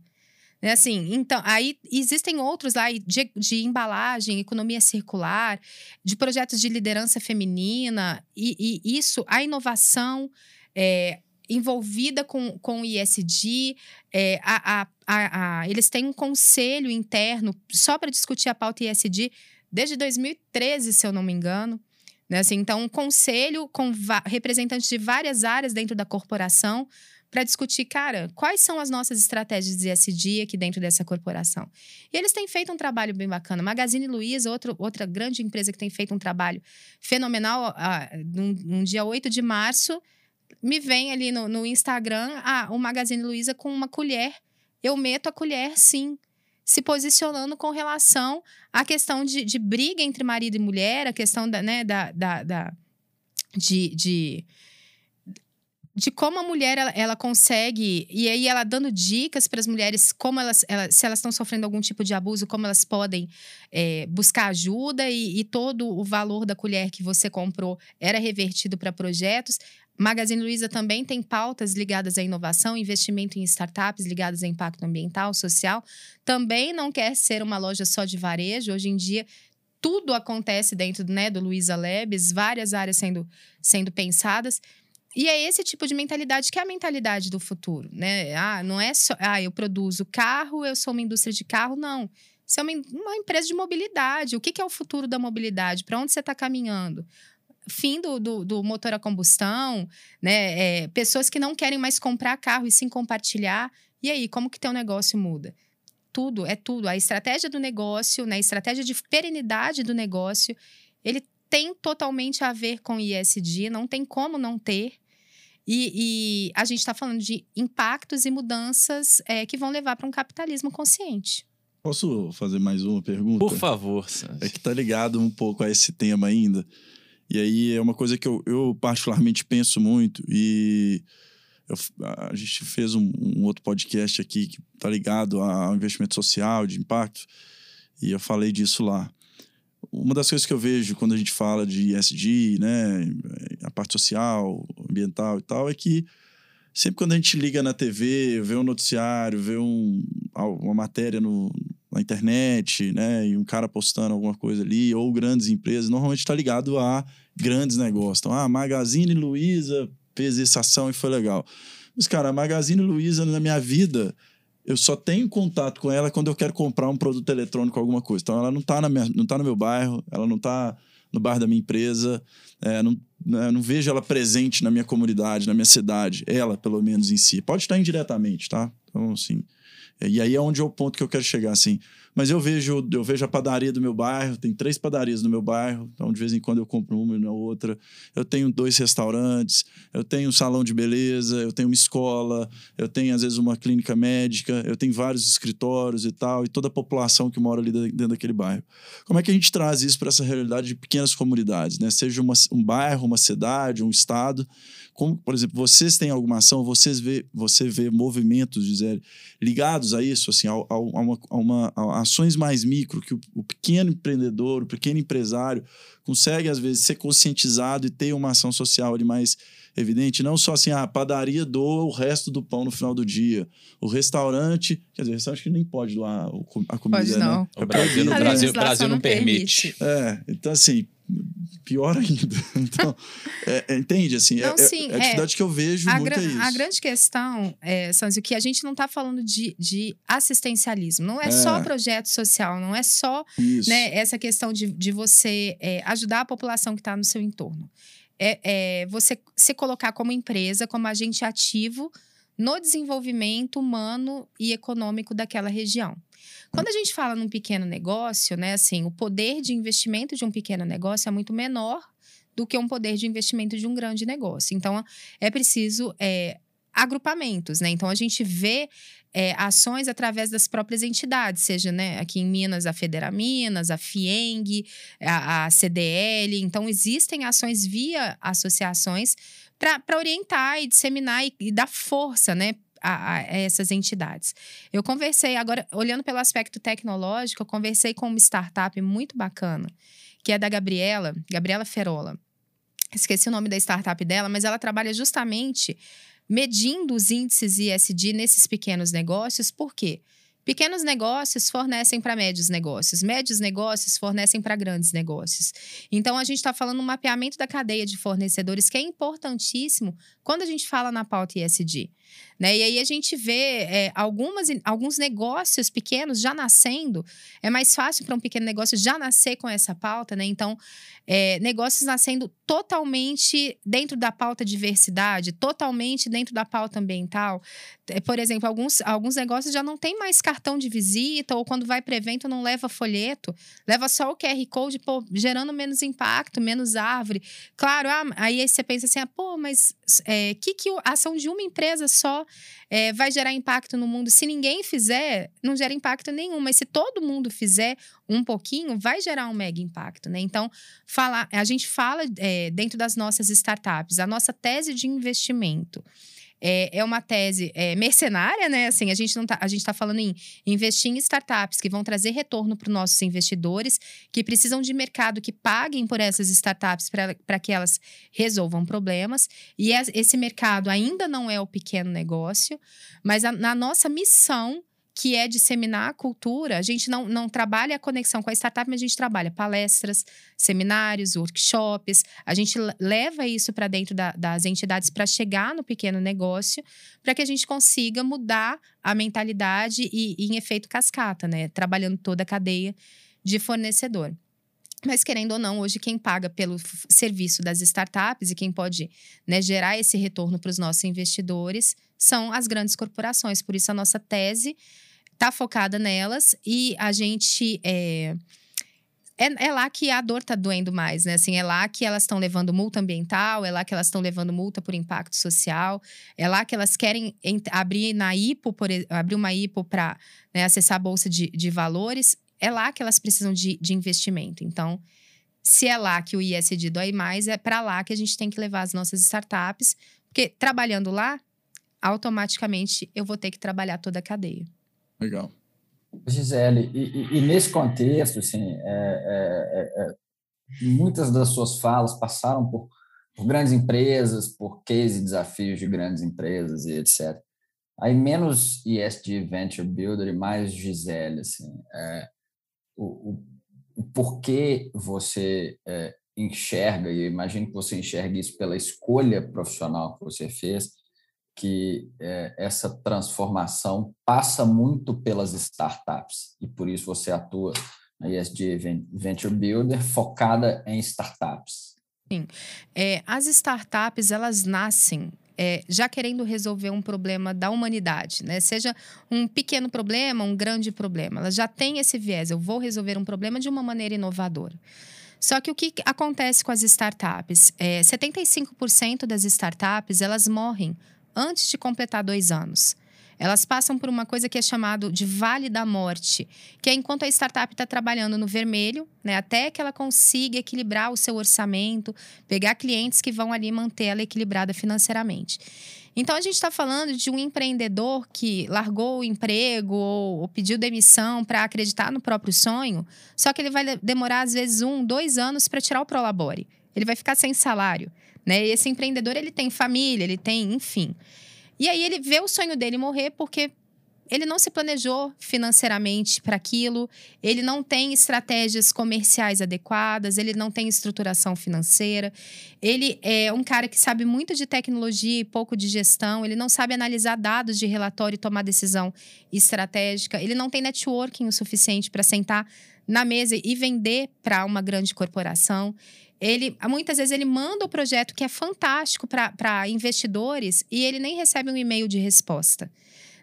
É assim, então, aí existem outros lá de, de, embalagem, economia circular, de projetos de liderança feminina, e, e isso, a inovação é, envolvida com, com o ISD, é, a, a, a, eles têm um conselho interno só para discutir a pauta ISD desde 2013, se eu não me engano. Né? Assim, então, um conselho com representantes de várias áreas dentro da corporação para discutir, cara, quais são as nossas estratégias de ESG aqui dentro dessa corporação. E eles têm feito um trabalho bem bacana. Magazine Luiza, outro, outra grande empresa que tem feito um trabalho fenomenal, ah, num, num dia 8 de março, me vem ali no, no Instagram ah, o Magazine Luiza com uma colher. Eu meto a colher, sim se posicionando com relação à questão de, de briga entre marido e mulher, a questão da, né, da, da, da de, de de como a mulher ela, ela, consegue e aí ela dando dicas para as mulheres como elas, elas se elas estão sofrendo algum tipo de abuso como elas podem é, buscar ajuda e, e, todo o valor da colher que você comprou era revertido para projetos Magazine Luiza também tem pautas ligadas à inovação, investimento em startups ligadas a impacto ambiental, social. Também não quer ser uma loja só de varejo. Hoje em dia, tudo acontece dentro né, do Luiza Labs, várias áreas sendo, sendo pensadas. E é esse tipo de mentalidade que é a mentalidade do futuro, né? Ah, não é só, ah, eu produzo carro, eu sou uma indústria de carro, não. Você é uma, uma empresa de mobilidade. O que, que é o futuro da mobilidade? Para onde você está caminhando? Fim do, do, do, motor a combustão, né? É, pessoas que não querem mais comprar carro e sim compartilhar. E aí, como que teu negócio muda? Tudo, é tudo. A estratégia do negócio, né? a estratégia de perenidade do negócio, ele tem totalmente a ver com ISD, não tem como não ter. E, e a gente está falando de impactos e mudanças é, que vão levar para um capitalismo consciente.
Posso fazer mais uma pergunta?
Por favor.
É que tá ligado um pouco a esse tema ainda. E aí é uma coisa que eu, eu particularmente penso muito. E eu, a gente fez um, um, outro podcast aqui que tá ligado ao investimento social, de impacto. E eu falei disso lá uma das coisas que eu vejo quando a gente fala de ESG, né, a parte social, ambiental e tal, é que sempre quando a gente liga na TV, vê um noticiário, vê um, uma matéria no, na internet, né, e um cara postando alguma coisa ali, ou grandes empresas, normalmente está ligado a grandes negócios. Então, ah, Magazine Luiza fez essa ação e foi legal. Mas, cara, a Magazine Luiza na minha vida eu só tenho contato com ela quando eu quero comprar um produto eletrônico, alguma coisa. Então, ela não está não tá no meu bairro, ela não está no bairro da minha empresa, é, não, né, não vejo ela presente na minha comunidade, na minha cidade, ela, pelo menos, em si. Pode estar indiretamente, tá? Então, assim. E aí é onde é o ponto que eu quero chegar, assim. Mas eu vejo, eu vejo a padaria do meu bairro, tem três padarias no meu bairro, então de vez em quando eu compro uma e na outra. Eu tenho dois restaurantes, eu tenho um salão de beleza, eu tenho uma escola, eu tenho às vezes uma clínica médica, eu tenho vários escritórios e tal, e toda a população que mora ali dentro daquele bairro. Como é que a gente traz isso para essa realidade de pequenas comunidades, né? Seja uma, um bairro, uma cidade, um estado, como, por exemplo, vocês têm alguma ação, vocês vê, você vê movimentos, Gisele, ligados a isso, assim, a, a, uma, a uma a ações mais micro, que o, o, pequeno empreendedor, o pequeno empresário consegue, às vezes, ser conscientizado e ter uma ação social ali mais evidente, não só assim, a padaria doa o resto do pão no final do dia. O restaurante, quer dizer, o restaurante que nem pode doar a comida,
pode não.
Né? O Brasil, o Brasil, Brasil não permite.
permite. É, então assim, pior ainda. Então, é, é, entende? Assim, é, é, sim, é, a dificuldade que eu vejo a muito é isso.
A grande questão, é, Sanzio, que a gente não está falando de, de assistencialismo. Não é, só projeto social, não é só né, essa questão de, de você ajudar a população que está no seu entorno. É, você se colocar como empresa, como agente ativo no desenvolvimento humano e econômico daquela região. Quando a gente fala num pequeno negócio, né, assim, o poder de investimento de um pequeno negócio é muito menor do que um poder de investimento de um grande negócio. Então, é preciso é, agrupamentos, né? Então, a gente vê é, ações através das próprias entidades, seja né, aqui em Minas a Federa Minas, a FIENG, a, a CDL. Então, existem ações via associações para orientar e disseminar e, e dar força, né? A, a, essas entidades. Eu conversei, agora, olhando pelo aspecto tecnológico, eu conversei com uma startup muito bacana, que é da Gabriela, Gabriela Ferola. Esqueci o nome da startup dela, mas ela trabalha justamente medindo os índices ISD nesses pequenos negócios, por quê? Pequenos negócios fornecem para médios negócios, médios negócios fornecem para grandes negócios. Então, a gente está falando um mapeamento da cadeia de fornecedores que é importantíssimo quando a gente fala na pauta ISD. Né? E aí a gente vê é, algumas, alguns negócios pequenos já nascendo. É mais fácil para um pequeno negócio já nascer com essa pauta, né? Então, é, negócios nascendo totalmente dentro da pauta diversidade, totalmente dentro da pauta ambiental. é, por exemplo, alguns, alguns negócios já não tem mais cartão de visita, ou quando vai para evento não leva folheto, leva só o QR Code, pô, gerando menos impacto, menos árvore. Claro, ah, aí você pensa assim, ah, pô, mas é, que, que a ação de uma empresa só é, vai gerar impacto no mundo? Se ninguém fizer, não gera impacto nenhum, mas se todo mundo fizer um pouquinho, vai gerar um mega impacto, né? Então, falar, a gente fala é, dentro das nossas startups, a nossa tese de investimento é, é uma tese é, mercenária, né? Assim, a gente não tá, a gente está falando em investir em startups que vão trazer retorno para os nossos investidores, que precisam de mercado que paguem por essas startups para que elas resolvam problemas. E esse mercado ainda não é o pequeno negócio, mas a, na nossa missão que é disseminar a cultura. A gente não, não trabalha a conexão com a startup, mas a gente trabalha palestras, seminários, workshops. A gente leva isso para dentro da, das entidades para chegar no pequeno negócio, para que a gente consiga mudar a mentalidade e, e, em efeito cascata, né? Trabalhando toda a cadeia de fornecedor. Mas, querendo ou não, hoje quem paga pelo serviço das startups e quem pode né, gerar esse retorno para os nossos investidores são as grandes corporações. Por isso, a nossa tese está focada nelas e a gente. É, é, é, lá que a dor está doendo mais, né? Assim, é lá que elas estão levando multa ambiental, é lá que elas estão levando multa por impacto social, é lá que elas querem abrir na IPO, por, abrir uma IPO para né, acessar a bolsa de, de valores, é lá que elas precisam de, de investimento. Então, se é lá que o ISD dói mais, é para lá que a gente tem que levar as nossas startups, porque trabalhando lá, automaticamente eu vou ter que trabalhar toda a cadeia.
Legal.
Gisele, e, e, e nesse contexto, assim, é, é, é, é, muitas das suas falas passaram por, por grandes empresas, por case e desafios de grandes empresas e etc. Aí menos ESG Venture Builder e mais Gisele, assim, é, o, o, o, porquê você é, enxerga, e eu imagino que você enxergue isso pela escolha profissional que você fez, que é, essa transformação passa muito pelas startups e por isso você atua na ESG Venture Builder focada em startups.
Sim, é, as startups elas nascem é, já querendo resolver um problema da humanidade, né? Seja um pequeno problema, um grande problema, elas já têm esse viés. Eu vou resolver um problema de uma maneira inovadora. Só que o que acontece com as startups? É, 75% das startups elas morrem antes de completar dois anos. Elas passam por uma coisa que é chamado de vale da morte, que é enquanto a startup está trabalhando no vermelho, né, até que ela consiga equilibrar o seu orçamento, pegar clientes que vão ali manter ela equilibrada financeiramente. Então a gente está falando de um empreendedor que largou o emprego ou, ou pediu demissão para acreditar no próprio sonho, só que ele vai demorar às vezes um, dois anos para tirar o Prolabore. Ele vai ficar sem salário. Né? E esse empreendedor, ele tem família, ele tem, enfim. E aí ele vê o sonho dele morrer porque ele não se planejou financeiramente para aquilo, ele não tem estratégias comerciais adequadas, ele não tem estruturação financeira. Ele é um cara que sabe muito de tecnologia e pouco de gestão, ele não sabe analisar dados de relatório e tomar decisão estratégica, ele não tem networking o suficiente para sentar na mesa e vender para uma grande corporação ele muitas vezes ele manda o projeto que é fantástico para investidores e ele nem recebe um e-mail de resposta.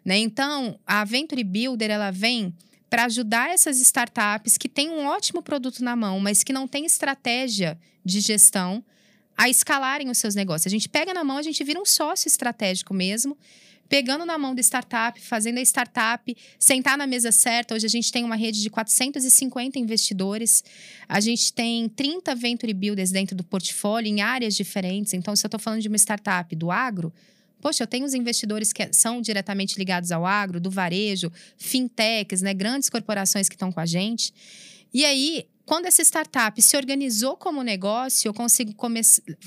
Né? Então, a Venture Builder ela vem para ajudar essas startups que têm um ótimo produto na mão, mas que não têm estratégia de gestão a escalarem os seus negócios. A gente pega na mão, a gente vira um sócio estratégico mesmo pegando na mão da startup, fazendo a startup sentar na mesa certa. Hoje a gente tem uma rede de 450 investidores, a gente tem 30 venture builders dentro do portfólio em áreas diferentes. Então, se eu estou falando de uma startup do agro, Poxa, eu tenho os investidores que são diretamente ligados ao agro, do varejo, fintechs, né, grandes corporações que estão com a gente. E aí, quando essa startup se organizou como negócio, eu consigo come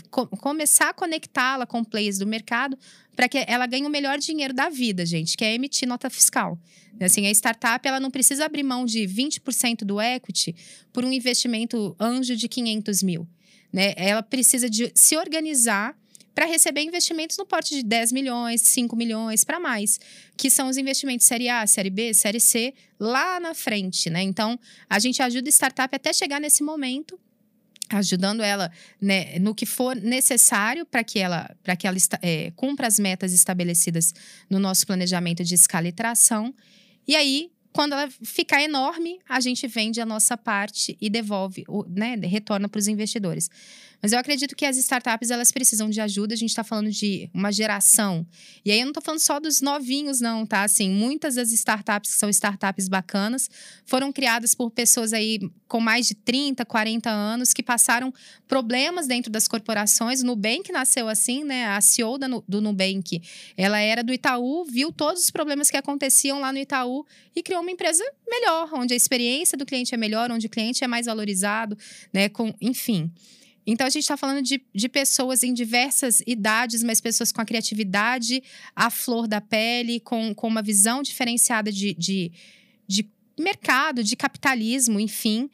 co começar a conectá-la com players do mercado para que ela ganhe o melhor dinheiro da vida, gente, que é emitir nota fiscal. Assim, a startup ela não precisa abrir mão de 20% do equity por um investimento anjo de 500 mil. Né? Ela precisa de se organizar para receber investimentos no porte de 10 milhões, 5 milhões para mais, que são os investimentos série A, série B, série C, lá na frente, né? Então, a gente ajuda a startup até chegar nesse momento ajudando ela né, no que for necessário para que ela, pra que ela é, cumpra as metas estabelecidas no nosso planejamento de escala e tração. E aí, quando ela ficar enorme, a gente vende a nossa parte e devolve, né, retorna para os investidores. Mas eu acredito que as startups elas precisam de ajuda. A gente está falando de uma geração. E aí eu não estou falando só dos novinhos, não, tá? Assim, muitas das startups que são startups bacanas foram criadas por pessoas aí com mais de 30, 40 anos que passaram problemas dentro das corporações. Nubank nasceu assim, né? A CEO do Nubank, ela era do Itaú, viu todos os problemas que aconteciam lá no Itaú e criou uma empresa melhor, onde a experiência do cliente é melhor, onde o cliente é mais valorizado, né? Com, enfim. Então, a gente está falando de, de pessoas em diversas idades, mas pessoas com a criatividade à flor da pele, com, com uma visão diferenciada de, de, de mercado, de capitalismo, enfim,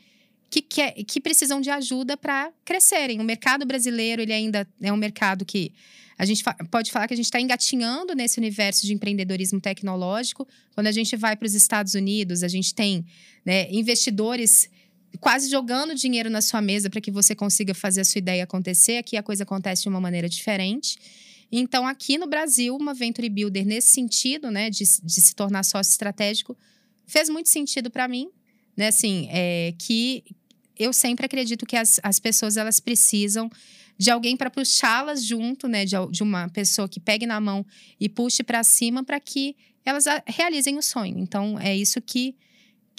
que, que precisam de ajuda para crescerem. O mercado brasileiro, ele ainda é um mercado que a gente pode falar que a gente está engatinhando nesse universo de empreendedorismo tecnológico. Quando a gente vai para os Estados Unidos, a gente tem né, investidores quase jogando dinheiro na sua mesa para que você consiga fazer a sua ideia acontecer. Aqui a coisa acontece de uma maneira diferente. Então, aqui no Brasil, uma Venture Builder nesse sentido, né, de, de se tornar sócio estratégico, fez muito sentido para mim, né, assim, é, que eu sempre acredito que as, as pessoas elas precisam de alguém para puxá-las junto, né, de, de uma pessoa que pegue na mão e puxe para cima para que elas realizem o sonho. Então, é isso que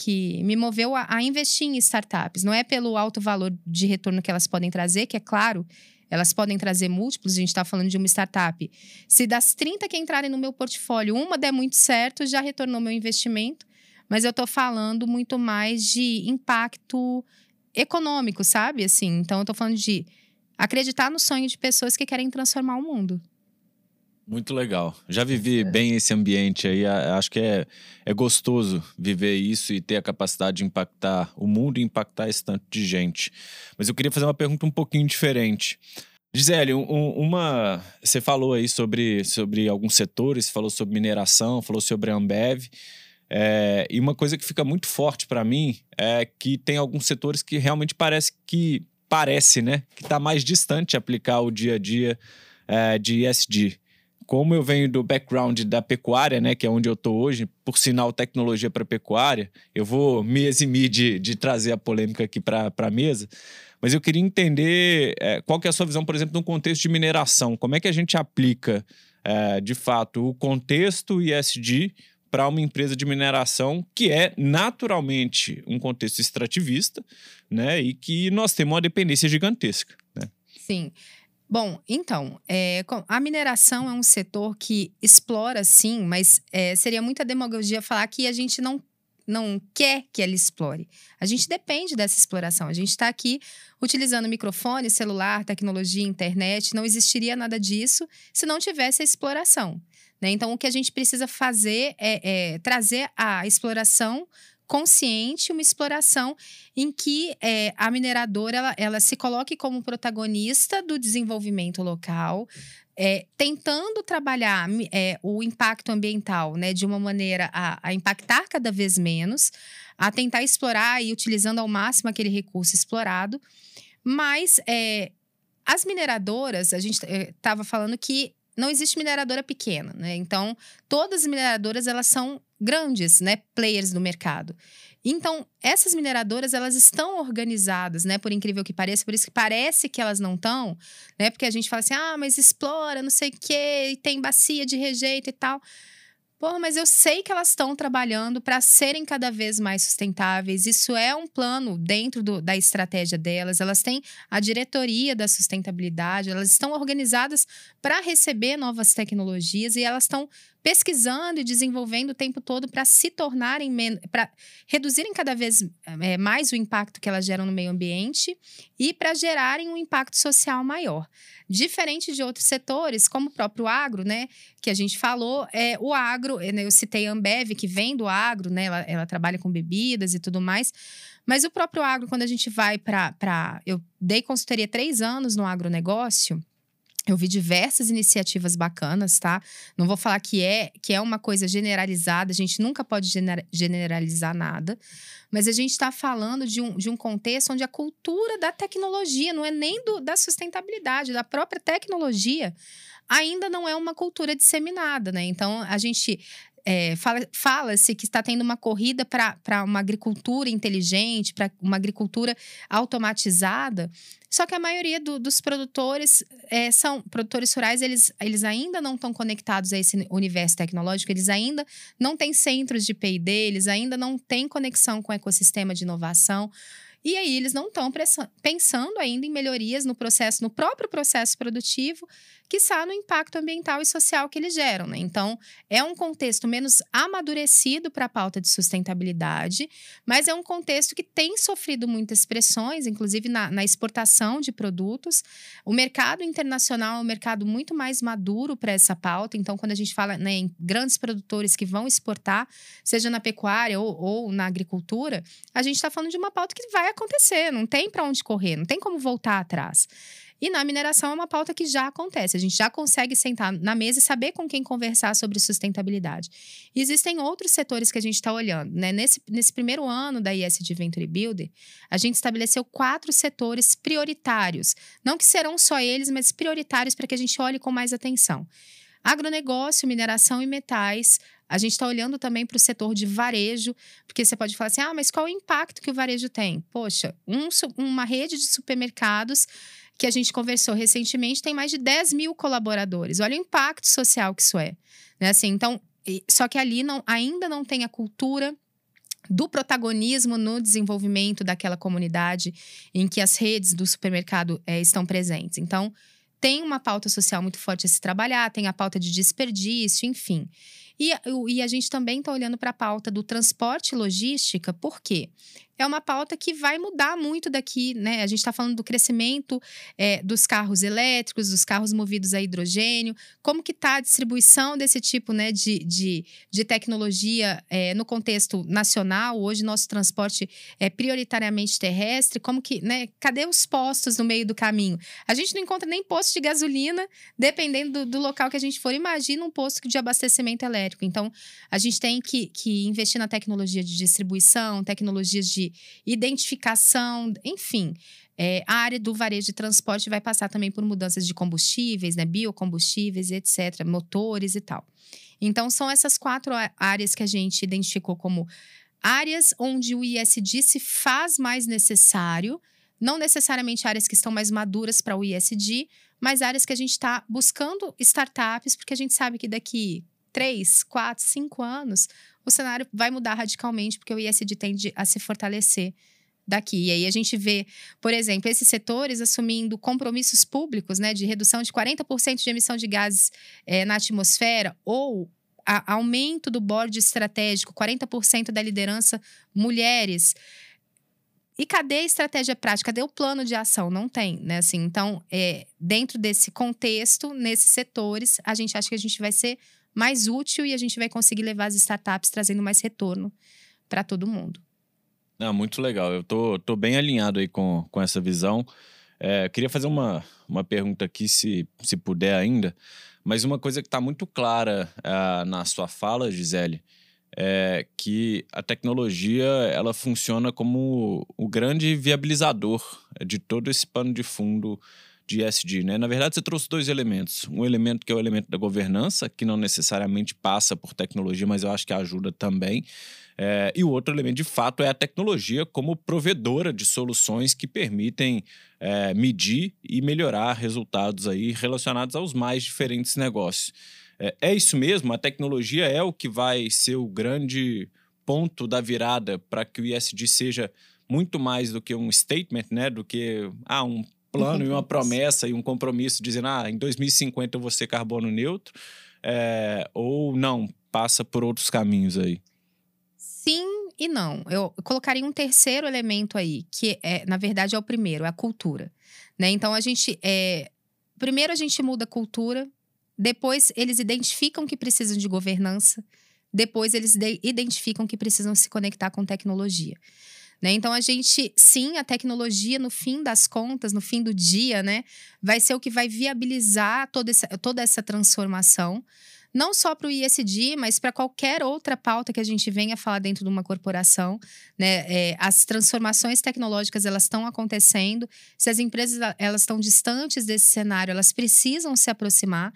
que me moveu a, a, investir em startups. Não é pelo alto valor de retorno que elas podem trazer, que é claro, elas podem trazer múltiplos, a gente está falando de uma startup. Se das 30 que entrarem no meu portfólio, uma der muito certo, já retornou meu investimento. Mas eu estou falando muito mais de impacto econômico, sabe? Assim, então eu estou falando de acreditar no sonho de pessoas que querem transformar o mundo.
Muito legal. Já vivi é. bem esse ambiente aí. Acho que é, é gostoso viver isso e ter a capacidade de impactar o mundo e impactar esse tanto de gente. Mas eu queria fazer uma pergunta um pouquinho diferente. Gisele, um, uma, você falou aí sobre, sobre alguns setores, falou sobre mineração, falou sobre a Ambev. É, e uma coisa que fica muito forte para mim é que tem alguns setores que realmente parece que parece, né, que está mais distante de aplicar o dia a dia é, de ESG como eu venho do background da pecuária, né, que é onde eu estou hoje, por sinal tecnologia para pecuária, eu vou me eximir de, de trazer a polêmica aqui para a mesa, mas eu queria entender é, qual que é a sua visão, por exemplo, no contexto de mineração. Como é que a gente aplica, é, de fato, o contexto ISD para uma empresa de mineração que é naturalmente um contexto extrativista, né, e que nós temos uma dependência gigantesca. Né?
Sim. Bom, então, é, a mineração é um setor que explora sim, mas é, seria muita demagogia falar que a gente não, não quer que ela explore. A gente depende dessa exploração. A gente está aqui utilizando microfone, celular, tecnologia, internet. Não existiria nada disso se não tivesse a exploração. Né? Então, o que a gente precisa fazer é, é trazer a exploração consciente, uma exploração em que é, a mineradora ela, ela se coloque como protagonista do desenvolvimento local, é, tentando trabalhar é, o impacto ambiental né, de uma maneira a, a, impactar cada vez menos, a tentar explorar e utilizando ao máximo aquele recurso explorado. Mas é, as mineradoras, a gente estava falando que não existe mineradora pequena, né? Então, todas as mineradoras elas são grandes, né, players do mercado. Então, essas mineradoras, elas estão organizadas, né? Por incrível que pareça, por isso que parece que elas não estão, né? Porque a gente fala assim, ah, mas explora, não sei o quê, tem bacia de rejeito e tal. Porra, mas eu sei que elas estão trabalhando para serem cada vez mais sustentáveis. Isso é um plano dentro do, da estratégia delas. Elas têm a diretoria da sustentabilidade, elas estão organizadas para receber novas tecnologias e elas estão pesquisando e desenvolvendo o tempo todo para se tornarem, para reduzirem cada vez é, mais o impacto que elas geram no meio ambiente e para gerarem um impacto social maior. Diferente de outros setores, como o próprio agro, né, que a gente falou, é, o agro, né, eu citei a Ambev, que vem do agro, né, ela, ela trabalha com bebidas e tudo mais, mas o próprio agro, quando a gente vai para. Eu dei consultoria três anos no agronegócio Eu vi diversas iniciativas bacanas, tá? Não vou falar que é que é uma coisa generalizada, a gente nunca pode generalizar nada, mas a gente está falando de um, de um contexto onde a cultura da tecnologia, não é nem do, da sustentabilidade, da própria tecnologia, ainda não é uma cultura disseminada, né? Então, a gente é, fala-se fala que está tendo uma corrida para uma agricultura inteligente, para uma agricultura automatizada. Só que a maioria do, dos produtores é, são produtores rurais, eles, eles ainda não estão conectados a esse universo tecnológico, eles ainda não têm centros de PD, eles ainda não têm conexão com o ecossistema de inovação. E aí eles não estão pensando ainda em melhorias no processo, no próprio processo produtivo, que está no impacto ambiental e social que eles geram. Né? Então, é um contexto menos amadurecido para a pauta de sustentabilidade, mas é um contexto que tem sofrido muitas pressões, inclusive na, na exportação de produtos. O mercado internacional é um mercado muito mais maduro para essa pauta. Então, quando a gente fala né, em grandes produtores que vão exportar, seja na pecuária ou, ou na agricultura, a gente está falando de uma pauta que vai acontecer, não tem para onde correr, não tem como voltar atrás. E na mineração é uma pauta que já acontece. A gente já consegue sentar na mesa e saber com quem conversar sobre sustentabilidade. E existem outros setores que a gente está olhando. Né? Nesse, nesse primeiro ano da ISD Venture Builder, a gente estabeleceu quatro setores prioritários. Não que serão só eles, mas prioritários para que a gente olhe com mais atenção. Agronegócio, mineração e metais. A gente está olhando também para o setor de varejo, porque você pode falar assim: ah, mas qual o impacto que o varejo tem? Poxa, um, uma rede de supermercados que a gente conversou recentemente tem mais de 10 mil colaboradores. Olha o impacto social que isso é. Né? Assim, então, só que ali não, ainda não tem a cultura do protagonismo no desenvolvimento daquela comunidade em que as redes do supermercado é, estão presentes. Então, tem uma pauta social muito forte a se trabalhar, tem a pauta de desperdício, enfim. E, e a gente também está olhando para a pauta do transporte e logística, por quê? É uma pauta que vai mudar muito daqui, né? A gente está falando do crescimento é, dos carros elétricos, dos carros movidos a hidrogênio, como que está a distribuição desse tipo né, de, de, de tecnologia é, no contexto nacional. Hoje, nosso transporte é prioritariamente terrestre, como que, né? Cadê os postos no meio do caminho? A gente não encontra nem posto de gasolina, dependendo do, do local que a gente for. Imagina um posto de abastecimento elétrico. Então, a gente tem que, que investir na tecnologia de distribuição, tecnologias de identificação, enfim. É, a área do varejo de transporte vai passar também por mudanças de combustíveis, né, biocombustíveis, etc., motores e tal. Então, são essas quatro áreas que a gente identificou como áreas onde o ISD se faz mais necessário, não necessariamente áreas que estão mais maduras para o ISD, mas áreas que a gente está buscando startups, porque a gente sabe que daqui três, quatro, cinco anos o cenário vai mudar radicalmente, porque o ISD tende a se fortalecer daqui. E aí a gente vê, por exemplo, esses setores assumindo compromissos públicos, né, de redução de 40% de emissão de gases é, na atmosfera, ou a, aumento do board estratégico, 40% da liderança mulheres. E cadê a estratégia prática? Cadê o plano de ação? Não tem, né? Assim, então, é, dentro desse contexto, nesses setores, a gente acha que a gente vai ser mais útil e a gente vai conseguir levar as startups trazendo mais retorno para todo mundo.
Não, muito legal. Eu tô, tô bem alinhado aí com, com essa visão. É, queria fazer uma, uma pergunta aqui, se, se puder ainda, mas uma coisa que está muito clara uh, na sua fala, Gisele, é que a tecnologia ela funciona como o grande viabilizador de todo esse pano de fundo de ESG, né? Na verdade, você trouxe dois elementos. Um elemento que é o elemento da governança, que não necessariamente passa por tecnologia, mas eu acho que ajuda também. É, e o outro elemento, de fato, é a tecnologia como provedora de soluções que permitem é, medir e melhorar resultados aí relacionados aos mais diferentes negócios. É, é isso mesmo? A tecnologia é o que vai ser o grande ponto da virada para que o ISD seja muito mais do que um statement, né? Do que ah, um plano e uma promessa e um compromisso dizendo, ah, em 2050 eu vou ser carbono neutro, é, ou não, passa por outros caminhos aí?
Sim e não. Eu colocaria um terceiro elemento aí, que é, na verdade, é o primeiro, é a cultura. Né? Então a gente. É, primeiro a gente muda a cultura, depois eles identificam que precisam de governança, depois eles identificam que precisam se conectar com tecnologia. Né? Então, a gente, sim, a tecnologia, no fim das contas, no fim do dia, né, vai ser o que vai viabilizar toda essa, toda essa transformação não só para o ISD, mas para qualquer outra pauta que a gente venha falar dentro de uma corporação. Né? É, as transformações tecnológicas elas estão acontecendo. Se as empresas elas estão distantes desse cenário, elas precisam se aproximar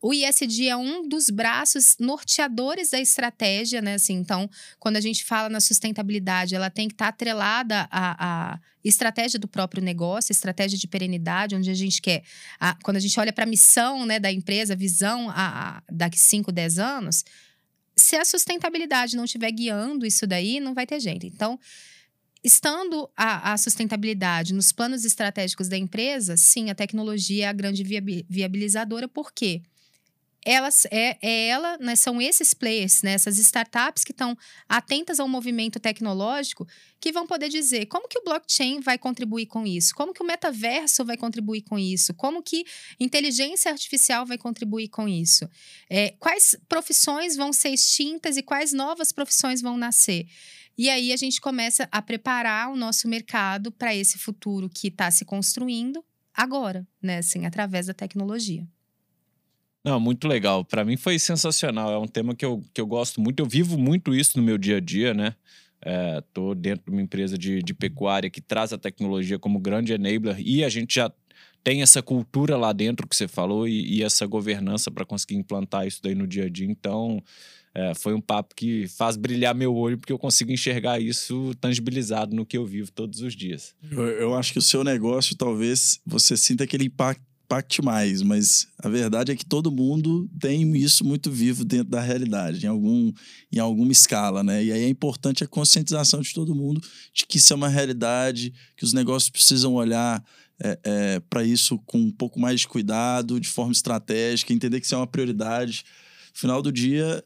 o ISD é um dos braços norteadores da estratégia, né? Assim, então, quando a gente fala na sustentabilidade, ela tem que estar tá atrelada à, à, estratégia do próprio negócio, estratégia de perenidade, onde a gente quer. A, quando a gente olha para a missão né, da empresa, visão a, a, daqui 5, 10 anos, se a sustentabilidade não estiver guiando isso daí, não vai ter jeito. Então, Estando a, a, sustentabilidade nos planos estratégicos da empresa, sim, a tecnologia é a grande viabilizadora, por quê? Elas é, é ela, né, são esses players, né, essas startups que estão atentas ao movimento tecnológico, que vão poder dizer como que o blockchain vai contribuir com isso, como que o metaverso vai contribuir com isso, como que inteligência artificial vai contribuir com isso, é, quais profissões vão ser extintas e quais novas profissões vão nascer. E aí a gente começa a preparar o nosso mercado para esse futuro que está se construindo agora, né, assim, através da tecnologia.
Não, muito legal. Para mim foi sensacional. É um tema que eu, que eu gosto muito. Eu vivo muito isso no meu dia a dia, né? Estou é, dentro de uma empresa de, de pecuária que traz a tecnologia como grande enabler e a gente já tem essa cultura lá dentro que você falou e, e essa governança para conseguir implantar isso daí no dia a dia. Então, é, foi um papo que faz brilhar meu olho porque eu consigo enxergar isso tangibilizado no que eu vivo todos os dias.
Eu, eu acho que o seu negócio, talvez, você sinta aquele impacto impacte mais, mas a verdade é que todo mundo tem isso muito vivo dentro da realidade, em, algum, em alguma escala, né? E aí é importante a conscientização de todo mundo de que isso é uma realidade, que os negócios precisam olhar é, é, para isso com um pouco mais de cuidado, de forma estratégica, entender que isso é uma prioridade. No final do dia,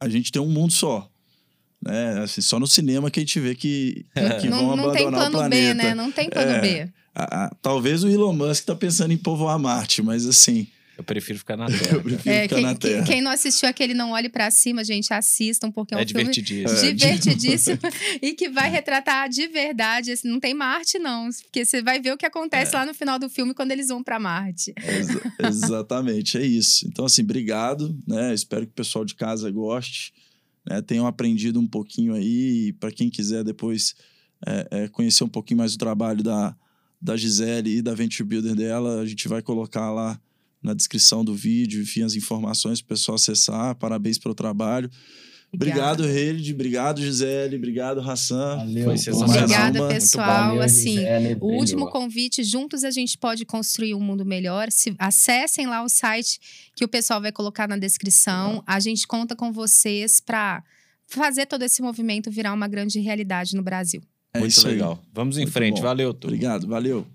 a gente tem um mundo só. Né? Assim, só no cinema que a gente vê que, que
não,
vão
não
abandonar o planeta.
Não tem plano B, né? Não tem plano
é,
B.
A, a, talvez o Elon Musk está pensando em povoar Marte, mas assim.
Eu prefiro ficar na Terra.
Eu prefiro
é,
ficar
quem,
na Terra.
Quem não assistiu aquele Não Olhe para Cima, gente, assistam, porque é um
é
filme
divertidíssimo.
divertidíssimo e que vai retratar de verdade. Assim, não tem Marte, não. Porque você vai ver o que acontece é. lá no final do filme quando eles vão para Marte.
Exa exatamente, é isso. Então, assim, obrigado. Né? Espero que o pessoal de casa goste. Né? Tenham aprendido um pouquinho aí. Para quem quiser depois é, é, conhecer um pouquinho mais o trabalho da da Gisele e da Venture Builder dela. A gente vai colocar lá na descrição do vídeo, enfim, as informações para o pessoal acessar. Parabéns pelo trabalho. Obrigado, Reide. Obrigado, Gisele. Obrigado, Hassan.
Valeu. Foi sensacional.
Obrigada, pessoal. assim, Gisele, o último convite, juntos a gente pode construir um mundo melhor. Se, acessem lá o site que o pessoal vai colocar na descrição. A gente conta com vocês para fazer todo esse movimento virar uma grande realidade no Brasil.
É Muito legal. Vamos em Muito frente. Bom. Valeu,
Obrigado, valeu.